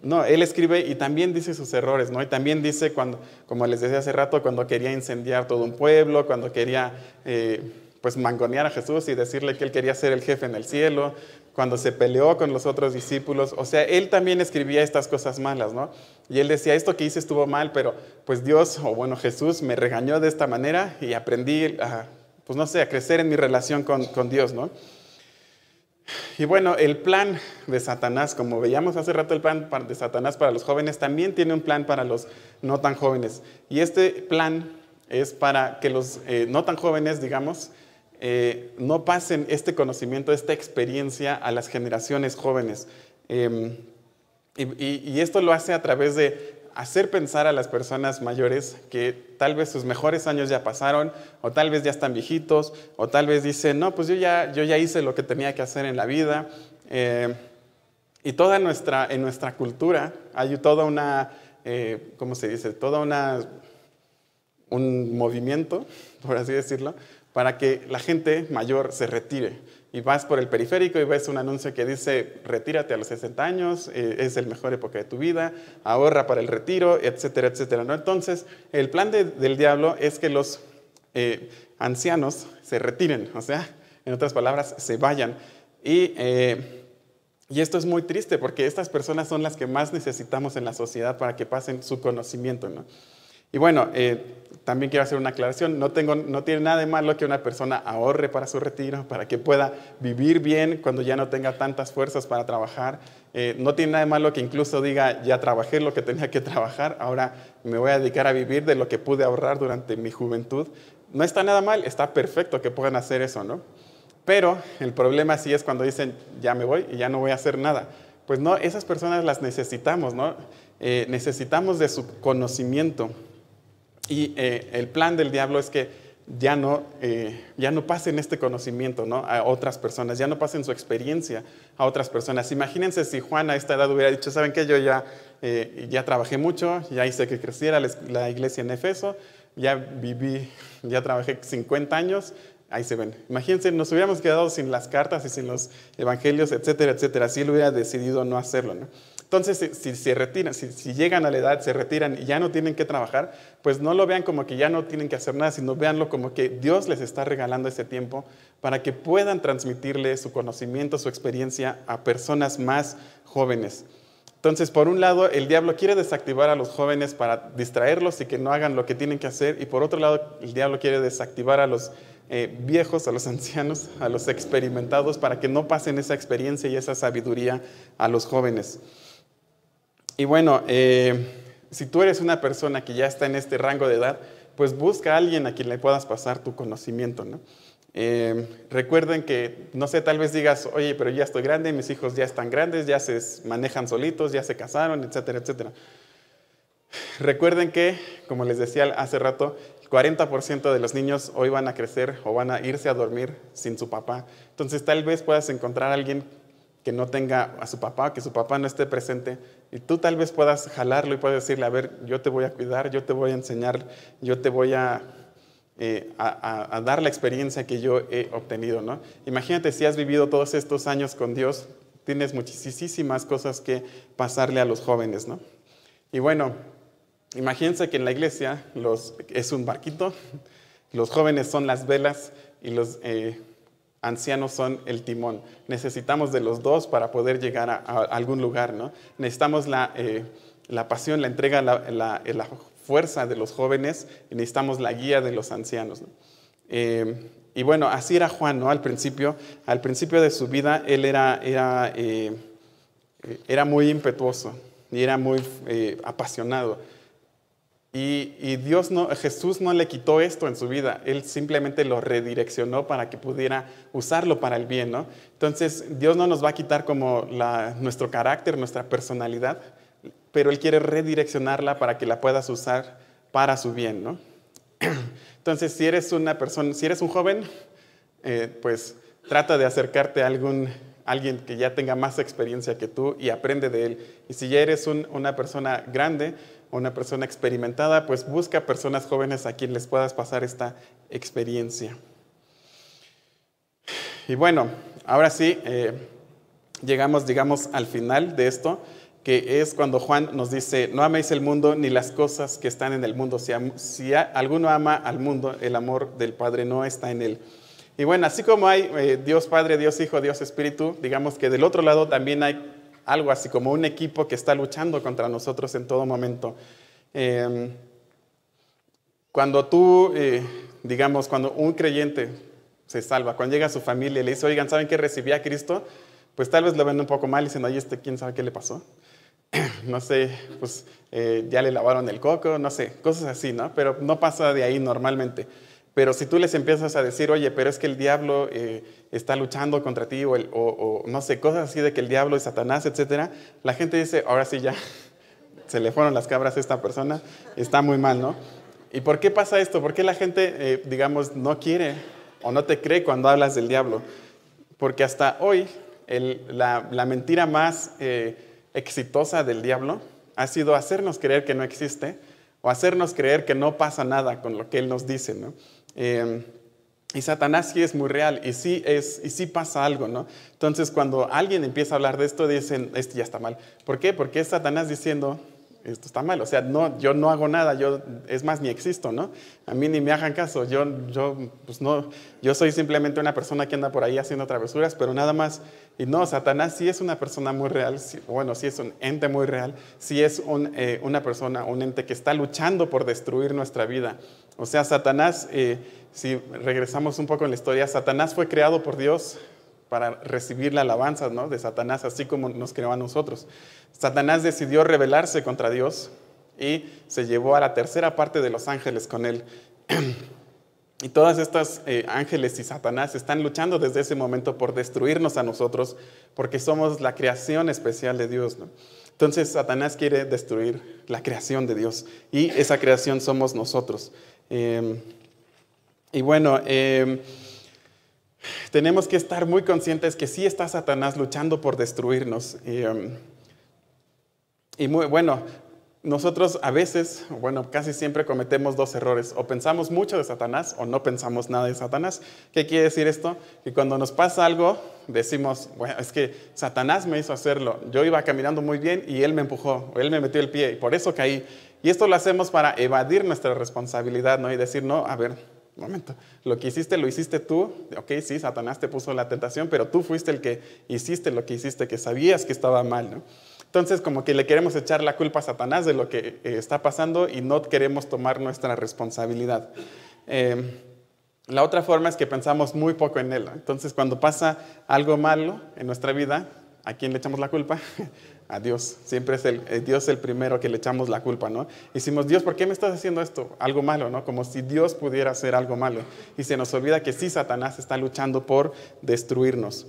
[SPEAKER 2] No, él escribe y también dice sus errores, ¿no? Y también dice cuando, como les decía hace rato, cuando quería incendiar todo un pueblo, cuando quería, eh, pues, mangonear a Jesús y decirle que él quería ser el jefe en el cielo, cuando se peleó con los otros discípulos. O sea, él también escribía estas cosas malas, ¿no? Y él decía, esto que hice estuvo mal, pero pues Dios, o bueno, Jesús me regañó de esta manera y aprendí a, pues no sé, a crecer en mi relación con, Dios, ¿no? Y bueno, el plan de Satanás, como veíamos hace rato, el plan de Satanás para los jóvenes también tiene un plan para los no tan jóvenes. Y este plan es para que los eh, no tan jóvenes, digamos, eh, no pasen este conocimiento, esta experiencia a las generaciones jóvenes. Em, y, esto lo hace a través de hacer pensar a las personas mayores que tal vez sus mejores años ya pasaron, o tal vez ya están viejitos, o tal vez dicen, no, pues yo ya, yo ya hice lo que tenía que hacer en la vida. Eh, y toda nuestra, en nuestra cultura hay toda una, eh, ¿cómo se dice? Toda una, un movimiento, [laughs] por así decirlo, para que la gente mayor se retire. Y vas por el periférico y ves un anuncio que dice, retírate a los 60 años, eh, es la mejor época de tu vida, ahorra para el retiro, etcétera, etcétera. ¿no? Entonces, el plan del diablo es que los eh, ancianos se retiren, o sea, en otras palabras, se vayan. Y, eh, y esto es muy triste porque estas personas son las que más necesitamos en la sociedad para que pasen su conocimiento. ¿no? Y bueno, también quiero hacer una aclaración, no, tengo, no tiene nada de malo que una persona ahorre para su retiro, para que pueda vivir bien cuando ya no tenga tantas fuerzas para trabajar. Eh, no tiene nada de malo que incluso diga, ya trabajé lo que tenía que trabajar, ahora me voy a dedicar a vivir de lo que pude ahorrar durante mi juventud. No está nada mal, está perfecto que puedan hacer eso, ¿no? Pero el problema sí es cuando dicen, ya me voy y ya no voy a hacer nada. Pues no, esas personas las necesitamos, ¿no? Eh, necesitamos de su conocimiento. Y eh, el plan del diablo es que ya no, eh, ya no pasen este conocimiento ¿no? a otras personas, ya no pasen su experiencia a otras personas. Imagínense si Juan a esta edad hubiera dicho, ¿saben qué? Yo ya, eh, ya trabajé mucho, ya hice que creciera la iglesia en Efeso, ya viví, ya trabajé 50 años, ahí se ven. Imagínense, nos hubiéramos quedado sin las cartas y sin los evangelios, etcétera, etcétera, si él hubiera decidido no hacerlo. ¿no? Entonces, si, se retiran, si, llegan a la edad, se retiran y ya no tienen que trabajar, pues no lo vean como que ya no tienen que hacer nada, sino véanlo como que Dios les está regalando ese tiempo para que puedan transmitirle su conocimiento, su experiencia a personas más jóvenes. Entonces, por un lado, el diablo quiere desactivar a los jóvenes para distraerlos y que no hagan lo que tienen que hacer, y por otro lado, el diablo quiere desactivar a los eh, viejos, a los [laughs] ancianos, a los experimentados, para que no pasen esa experiencia y esa sabiduría a los jóvenes. Y bueno, eh, si tú eres una persona que ya está en este rango de edad, pues busca a alguien a quien le puedas pasar tu conocimiento, ¿no? Eh, recuerden que, no sé, tal vez digas, oye, pero ya estoy grande, mis hijos ya están grandes, ya se manejan solitos, ya se casaron, etcétera, etcétera. Recuerden que, como les decía hace rato, el 40% de los niños hoy van a crecer o van a irse a dormir sin su papá. Entonces tal vez puedas encontrar a alguien que no tenga a su papá, que su papá no esté presente, y tú tal vez puedas jalarlo y puedas decirle, a ver, yo te voy a cuidar, yo te voy a enseñar, yo te voy a, eh, a, dar la experiencia que yo he obtenido. ¿no? Imagínate si has vivido todos estos años con Dios, tienes muchísimas cosas que pasarle a los jóvenes. ¿no? Y bueno, imagínense que en la iglesia es un barquito, los jóvenes son las velas y los... Eh, ancianos son el timón. Necesitamos de los dos para poder llegar a, algún lugar, ¿no? Necesitamos la, eh, pasión, la entrega, la, fuerza de los jóvenes y necesitamos la guía de los ancianos. Eh, y bueno, así era Juan, ¿no? Al principio, al principio de su vida, él era, era, eh, era muy impetuoso y era muy apasionado. Y, Dios no, Jesús no le quitó esto en su vida, Él simplemente lo redireccionó para que pudiera usarlo para el bien, ¿no? Entonces, Dios no nos va a quitar como nuestro carácter, nuestra personalidad, pero Él quiere redireccionarla para que la puedas usar para su bien, ¿no? [clears throat] Entonces, si eres una persona, si eres un joven, eh, pues trata de acercarte a algún, alguien que ya tenga más experiencia que tú y aprende de él. Y si ya eres una persona grande, una persona experimentada, pues busca personas jóvenes a quien les puedas pasar esta experiencia. Y bueno, ahora sí, eh, llegamos, al final de esto, que es cuando Juan nos dice, no améis el mundo ni las cosas que están en el mundo. Si, si alguno ama al mundo, el amor del Padre no está en él. Y bueno, así como hay eh, Dios Padre, Dios Hijo, Dios Espíritu, digamos que del otro lado también hay algo así como un equipo que está luchando contra nosotros en todo momento. Em, cuando tú, eh, digamos, cuando un creyente se salva, cuando llega a su familia y le dice, oigan, ¿saben que recibí a Cristo? Pues tal vez lo ven un poco mal y dicen, oye, este, ¿quién sabe qué le pasó? [clears throat] no sé, pues eh, ya le lavaron el coco, no sé, cosas así, ¿no? Pero no pasa de ahí normalmente. Pero si tú les empiezas a decir, oye, pero es que el diablo eh, está luchando contra ti, o, no sé, cosas así de que el diablo es Satanás, etc., la gente dice, ahora sí ya, [laughs] se le fueron las cabras a esta persona, está muy mal, ¿no? ¿Y por qué pasa esto? ¿Por qué la gente, eh, digamos, no quiere o no te cree cuando hablas del diablo? Porque hasta hoy la, mentira más eh, exitosa del diablo ha sido hacernos creer que no existe o hacernos creer que no pasa nada con lo que él nos dice, ¿no? Em, Y Satanás sí es muy real y sí, es, y sí pasa algo, ¿no? Entonces cuando alguien empieza a hablar de esto, dicen, este ya está mal. ¿Por qué? Porque es Satanás diciendo, esto está mal, o sea, no, yo no hago nada, yo, es más, ni existo, ¿no? A mí ni me hagan caso, yo, yo, pues no, yo soy simplemente una persona que anda por ahí haciendo travesuras, pero nada más. Y no, Satanás sí es una persona muy real, bueno, sí es un ente muy real, sí es un, eh, una persona, un ente que está luchando por destruir nuestra vida. O sea, Satanás, eh, si regresamos un poco en la historia, Satanás fue creado por Dios para recibir la alabanza ¿no? de Satanás, así como nos creó a nosotros. Satanás decidió rebelarse contra Dios y se llevó a la tercera parte de los ángeles con él. [clears throat] Y todas estas eh, ángeles y Satanás están luchando desde ese momento por destruirnos a nosotros, porque somos la creación especial de Dios. Entonces Satanás quiere destruir la creación de Dios y esa creación somos nosotros. Em, y bueno, em, tenemos que estar muy conscientes que sí está Satanás luchando por destruirnos. Em, y muy, bueno, nosotros a veces, bueno, casi siempre cometemos dos errores. O pensamos mucho de Satanás o no pensamos nada de Satanás. ¿Qué quiere decir esto? Que cuando nos pasa algo, decimos, bueno, es que Satanás me hizo hacerlo. Yo iba caminando muy bien y él me empujó, o él me metió el pie y por eso caí. Y esto lo hacemos para evadir nuestra responsabilidad, ¿no? Y decir, no, a ver, un momento, lo que hiciste lo hiciste tú, ok, sí, Satanás te puso la tentación, pero tú fuiste el que hiciste lo que hiciste, que sabías que estaba mal, ¿no? Entonces, como que le queremos echar la culpa a Satanás de lo que eh, está pasando y no queremos tomar nuestra responsabilidad. Em, la otra forma es que pensamos muy poco en él. Entonces, cuando pasa algo malo en nuestra vida, ¿a quién le echamos la culpa? A Dios. Siempre es el, eh, Dios el primero que le echamos la culpa, ¿no? Y decimos, Dios, ¿por qué me estás haciendo esto? Algo malo, ¿no? Como si Dios pudiera hacer algo malo. Y se nos olvida que sí, Satanás está luchando por destruirnos.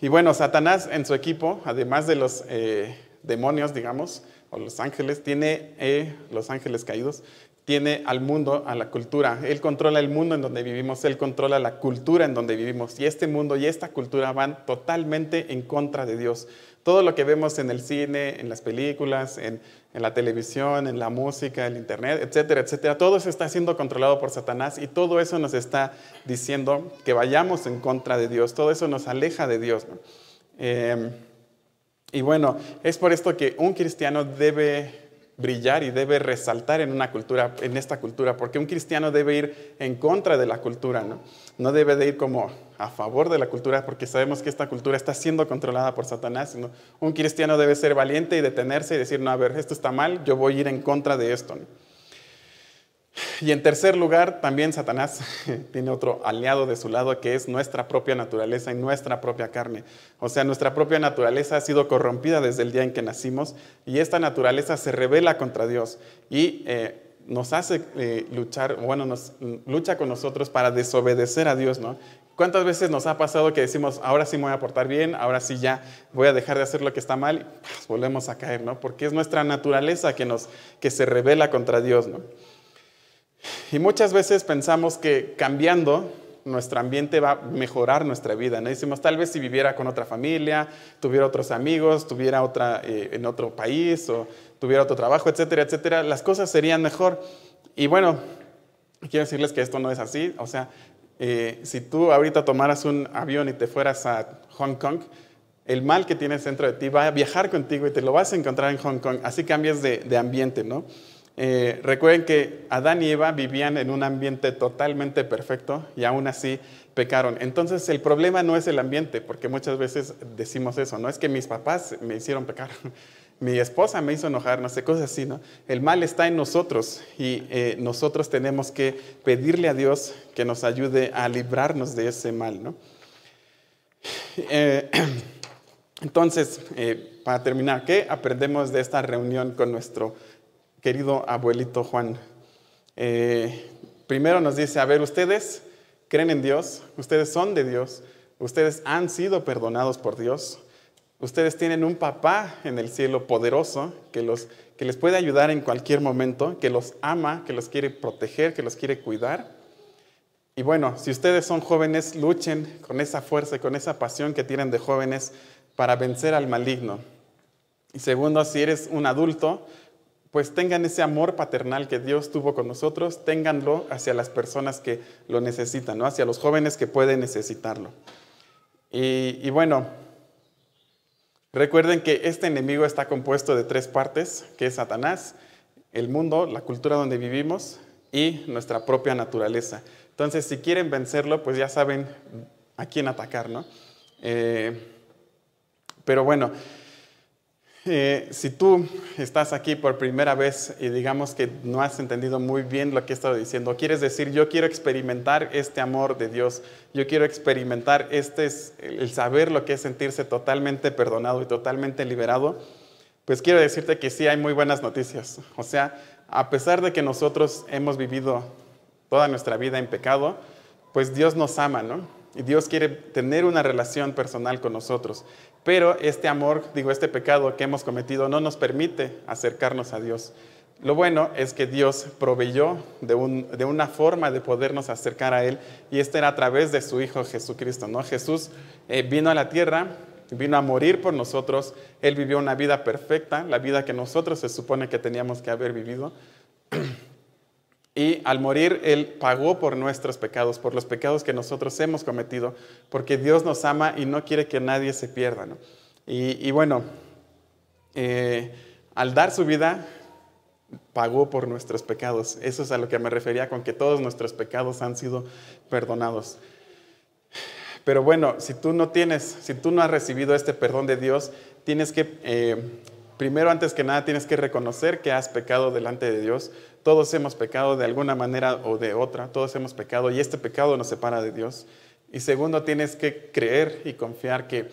[SPEAKER 2] Y bueno, Satanás en su equipo, además de los eh, demonios, digamos, o los ángeles, tiene eh, los ángeles caídos, tiene al mundo, a la cultura. Él controla el mundo en donde vivimos, él controla la cultura en donde vivimos. Y este mundo y esta cultura van totalmente en contra de Dios. Todo lo que vemos en el cine, en las películas, en, la televisión, en la música, en el internet, etcétera, etcétera, todo eso está siendo controlado por Satanás y todo eso nos está diciendo que vayamos en contra de Dios, todo eso nos aleja de Dios. Em, y bueno, es por esto que un cristiano debe brillar y debe resaltar en una cultura, en esta cultura, porque un cristiano debe ir en contra de la cultura, ¿no? No debe de ir como a favor de la cultura, porque sabemos que esta cultura está siendo controlada por Satanás. Un cristiano debe ser valiente y detenerse y decir, no, a ver, esto está mal, yo voy a ir en contra de esto. Y en tercer lugar, también Satanás [laughs] tiene otro aliado de su lado que es nuestra propia naturaleza y nuestra propia carne. O sea, nuestra propia naturaleza ha sido corrompida desde el día en que nacimos y esta naturaleza se revela contra Dios y eh, nos hace eh, luchar, bueno, nos lucha con nosotros para desobedecer a Dios, ¿no? ¿Cuántas veces nos ha pasado que decimos, ahora sí me voy a portar bien, ahora sí ya voy a dejar de hacer lo que está mal y pues, volvemos a caer, ¿no? Porque es nuestra naturaleza que, nos, que se revela contra Dios, ¿no? Y muchas veces pensamos que cambiando nuestro ambiente va a mejorar nuestra vida. ¿no? Decimos, tal vez si viviera con otra familia, tuviera otros amigos, tuviera otra eh, en otro país o tuviera otro trabajo, etcétera, etcétera, las cosas serían mejor. Y bueno, quiero decirles que esto no es así. O sea, eh, si tú ahorita tomaras un avión y te fueras a Hong Kong, el mal que tienes dentro de ti va a viajar contigo y te lo vas a encontrar en Hong Kong. Así cambias de, de ambiente, ¿no? Eh, recuerden que Adán y Eva vivían en un ambiente totalmente perfecto y aún así pecaron. Entonces el problema no es el ambiente, porque muchas veces decimos eso, no es que mis papás me hicieron pecar, mi esposa me hizo enojar, no sé, cosas así, ¿no? El mal está en nosotros y eh, nosotros tenemos que pedirle a Dios que nos ayude a librarnos de ese mal, ¿no? Eh, [clears throat] entonces, para terminar, ¿qué aprendemos de esta reunión con nuestro querido abuelito Juan. Eh, primero nos dice, a ver, ustedes creen en Dios, ustedes son de Dios, ustedes han sido perdonados por Dios, ustedes tienen un papá en el cielo poderoso que, los, que les puede ayudar en cualquier momento, que los ama, que los quiere proteger, que los quiere cuidar. Y bueno, si ustedes son jóvenes, luchen con esa fuerza y con esa pasión que tienen de jóvenes para vencer al maligno. Y segundo, si eres un adulto, pues tengan ese amor paternal que Dios tuvo con nosotros, ténganlo hacia las personas que lo necesitan, ¿no? hacia los jóvenes que pueden necesitarlo. Y, y bueno, recuerden que este enemigo está compuesto de tres partes, que es Satanás, el mundo, la cultura donde vivimos y nuestra propia naturaleza. Entonces, si quieren vencerlo, pues ya saben a quién atacar, ¿no? Eh, pero bueno, eh, si tú estás aquí por primera vez y digamos que no has entendido muy bien lo que he estado diciendo, quieres decir, yo quiero experimentar este amor de Dios, yo quiero experimentar este, el saber lo que es sentirse totalmente perdonado y totalmente liberado, pues quiero decirte que sí hay muy buenas noticias. O sea, a pesar de que nosotros hemos vivido toda nuestra vida en pecado, pues Dios nos ama, ¿no? Y Dios quiere tener una relación personal con nosotros. Pero este amor, digo, este pecado que hemos cometido no nos permite acercarnos a Dios. Lo bueno es que Dios proveyó de, una forma de podernos acercar a Él y este era a través de su Hijo Jesucristo. ¿no? Jesús eh, vino a la tierra, vino a morir por nosotros, Él vivió una vida perfecta, la vida que nosotros se supone que teníamos que haber vivido. Y al morir, Él pagó por nuestros pecados, por los pecados que nosotros hemos cometido, porque Dios nos ama y no quiere que nadie se pierda. Y, bueno, eh, al dar su vida, pagó por nuestros pecados. Eso es a lo que me refería con que todos nuestros pecados han sido perdonados. Pero bueno, si tú no tienes, si tú no has recibido este perdón de Dios, tienes que, eh, primero antes que nada, tienes que reconocer que has pecado delante de Dios. Todos hemos pecado de alguna manera o de otra, todos hemos pecado y este pecado nos separa de Dios. Y segundo, tienes que creer y confiar que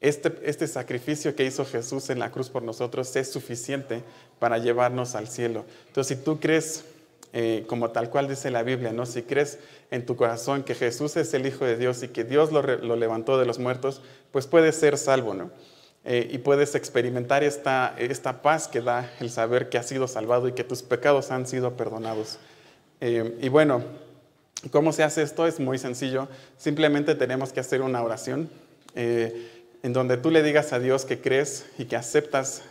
[SPEAKER 2] este, este sacrificio que hizo Jesús en la cruz por nosotros es suficiente para llevarnos al cielo. Entonces, si tú crees, eh, como tal cual dice la Biblia, ¿no? si crees en tu corazón que Jesús es el Hijo de Dios y que Dios lo, lo levantó de los muertos, pues puedes ser salvo, ¿no? Eh, y puedes experimentar esta, esta paz que da el saber que has sido salvado y que tus pecados han sido perdonados. Eh, y bueno, ¿cómo se hace esto? Es muy sencillo. Simplemente tenemos que hacer una oración eh, en donde tú le digas a Dios que crees y que aceptas,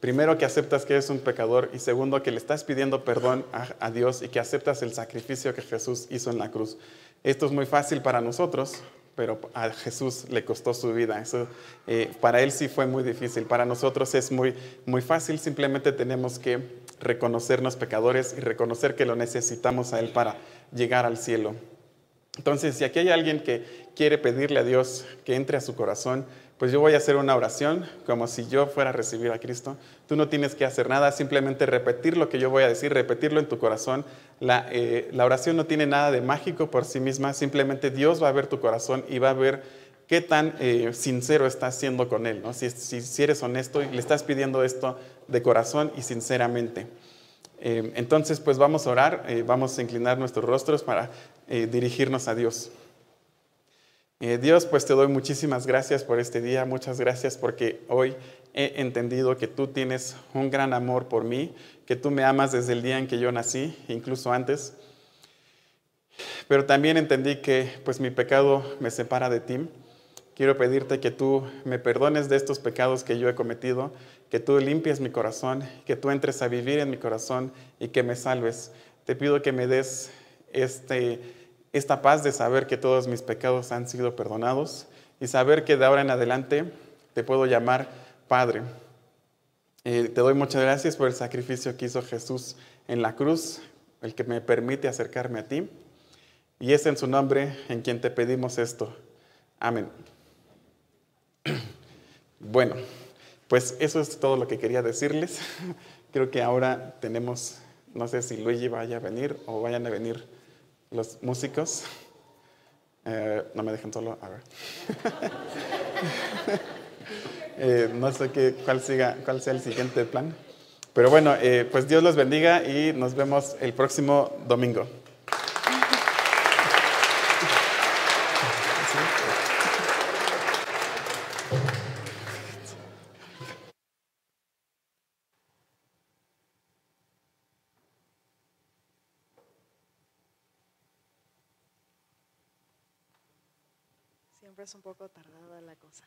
[SPEAKER 2] primero que aceptas que eres un pecador y segundo que le estás pidiendo perdón a, a Dios y que aceptas el sacrificio que Jesús hizo en la cruz. Esto es muy fácil para nosotros pero a Jesús le costó su vida. Eso, eh, para él sí fue muy difícil. Para nosotros es muy, muy fácil. Simplemente tenemos que reconocernos pecadores y reconocer que lo necesitamos a Él para llegar al cielo. Entonces, si aquí hay alguien que quiere pedirle a Dios que entre a su corazón, pues yo voy a hacer una oración como si yo fuera a recibir a Cristo. Tú no tienes que hacer nada, simplemente repetir lo que yo voy a decir, repetirlo en tu corazón. La, eh, oración no tiene nada de mágico por sí misma, simplemente Dios va a ver tu corazón y va a ver qué tan eh, sincero estás siendo con Él. ¿no? Si, si, eres honesto y le estás pidiendo esto de corazón y sinceramente. Eh, entonces, pues vamos a orar, vamos a inclinar nuestros rostros para dirigirnos a Dios. Eh, Dios, pues te doy muchísimas gracias por este día, muchas gracias porque hoy he entendido que tú tienes un gran amor por mí, que tú me amas desde el día en que yo nací, incluso antes. Pero también entendí que pues mi pecado me separa de ti. Quiero pedirte que tú me perdones de estos pecados que yo he cometido, que tú limpies mi corazón, que tú entres a vivir en mi corazón y que me salves. Te pido que me des este esta paz de saber que todos mis pecados han sido perdonados y saber que de ahora en adelante te puedo llamar Padre. Eh, te doy muchas gracias por el sacrificio que hizo Jesús en la cruz, el que me permite acercarme a ti. Y es en su nombre en quien te pedimos esto. Amén. [clears throat] Bueno, pues eso es todo lo que quería decirles. [laughs] Creo que ahora tenemos, no sé si Luigi vaya a venir o vayan a venir los músicos. Eh, no me dejen solo, a ver. [laughs] Eh, no sé qué, cuál, siga, cuál sea el siguiente plan. Pero bueno, eh, pues Dios los bendiga y nos vemos el próximo domingo.
[SPEAKER 3] Es un poco tardada la cosa.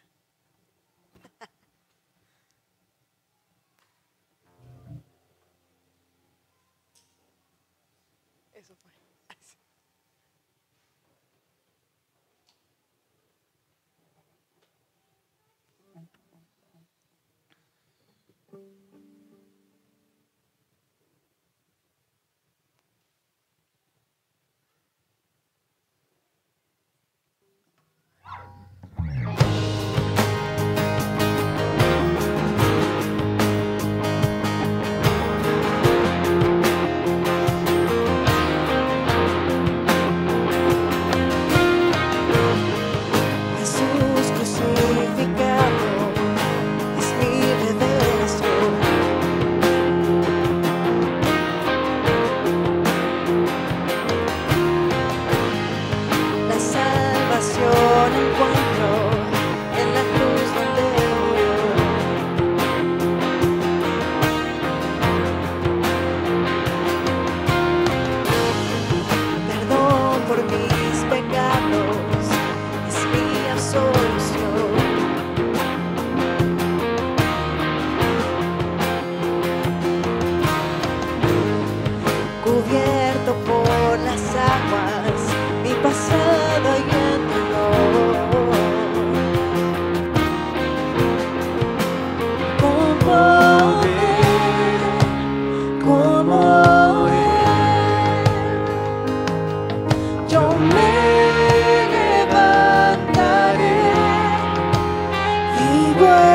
[SPEAKER 3] Vivo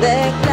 [SPEAKER 3] back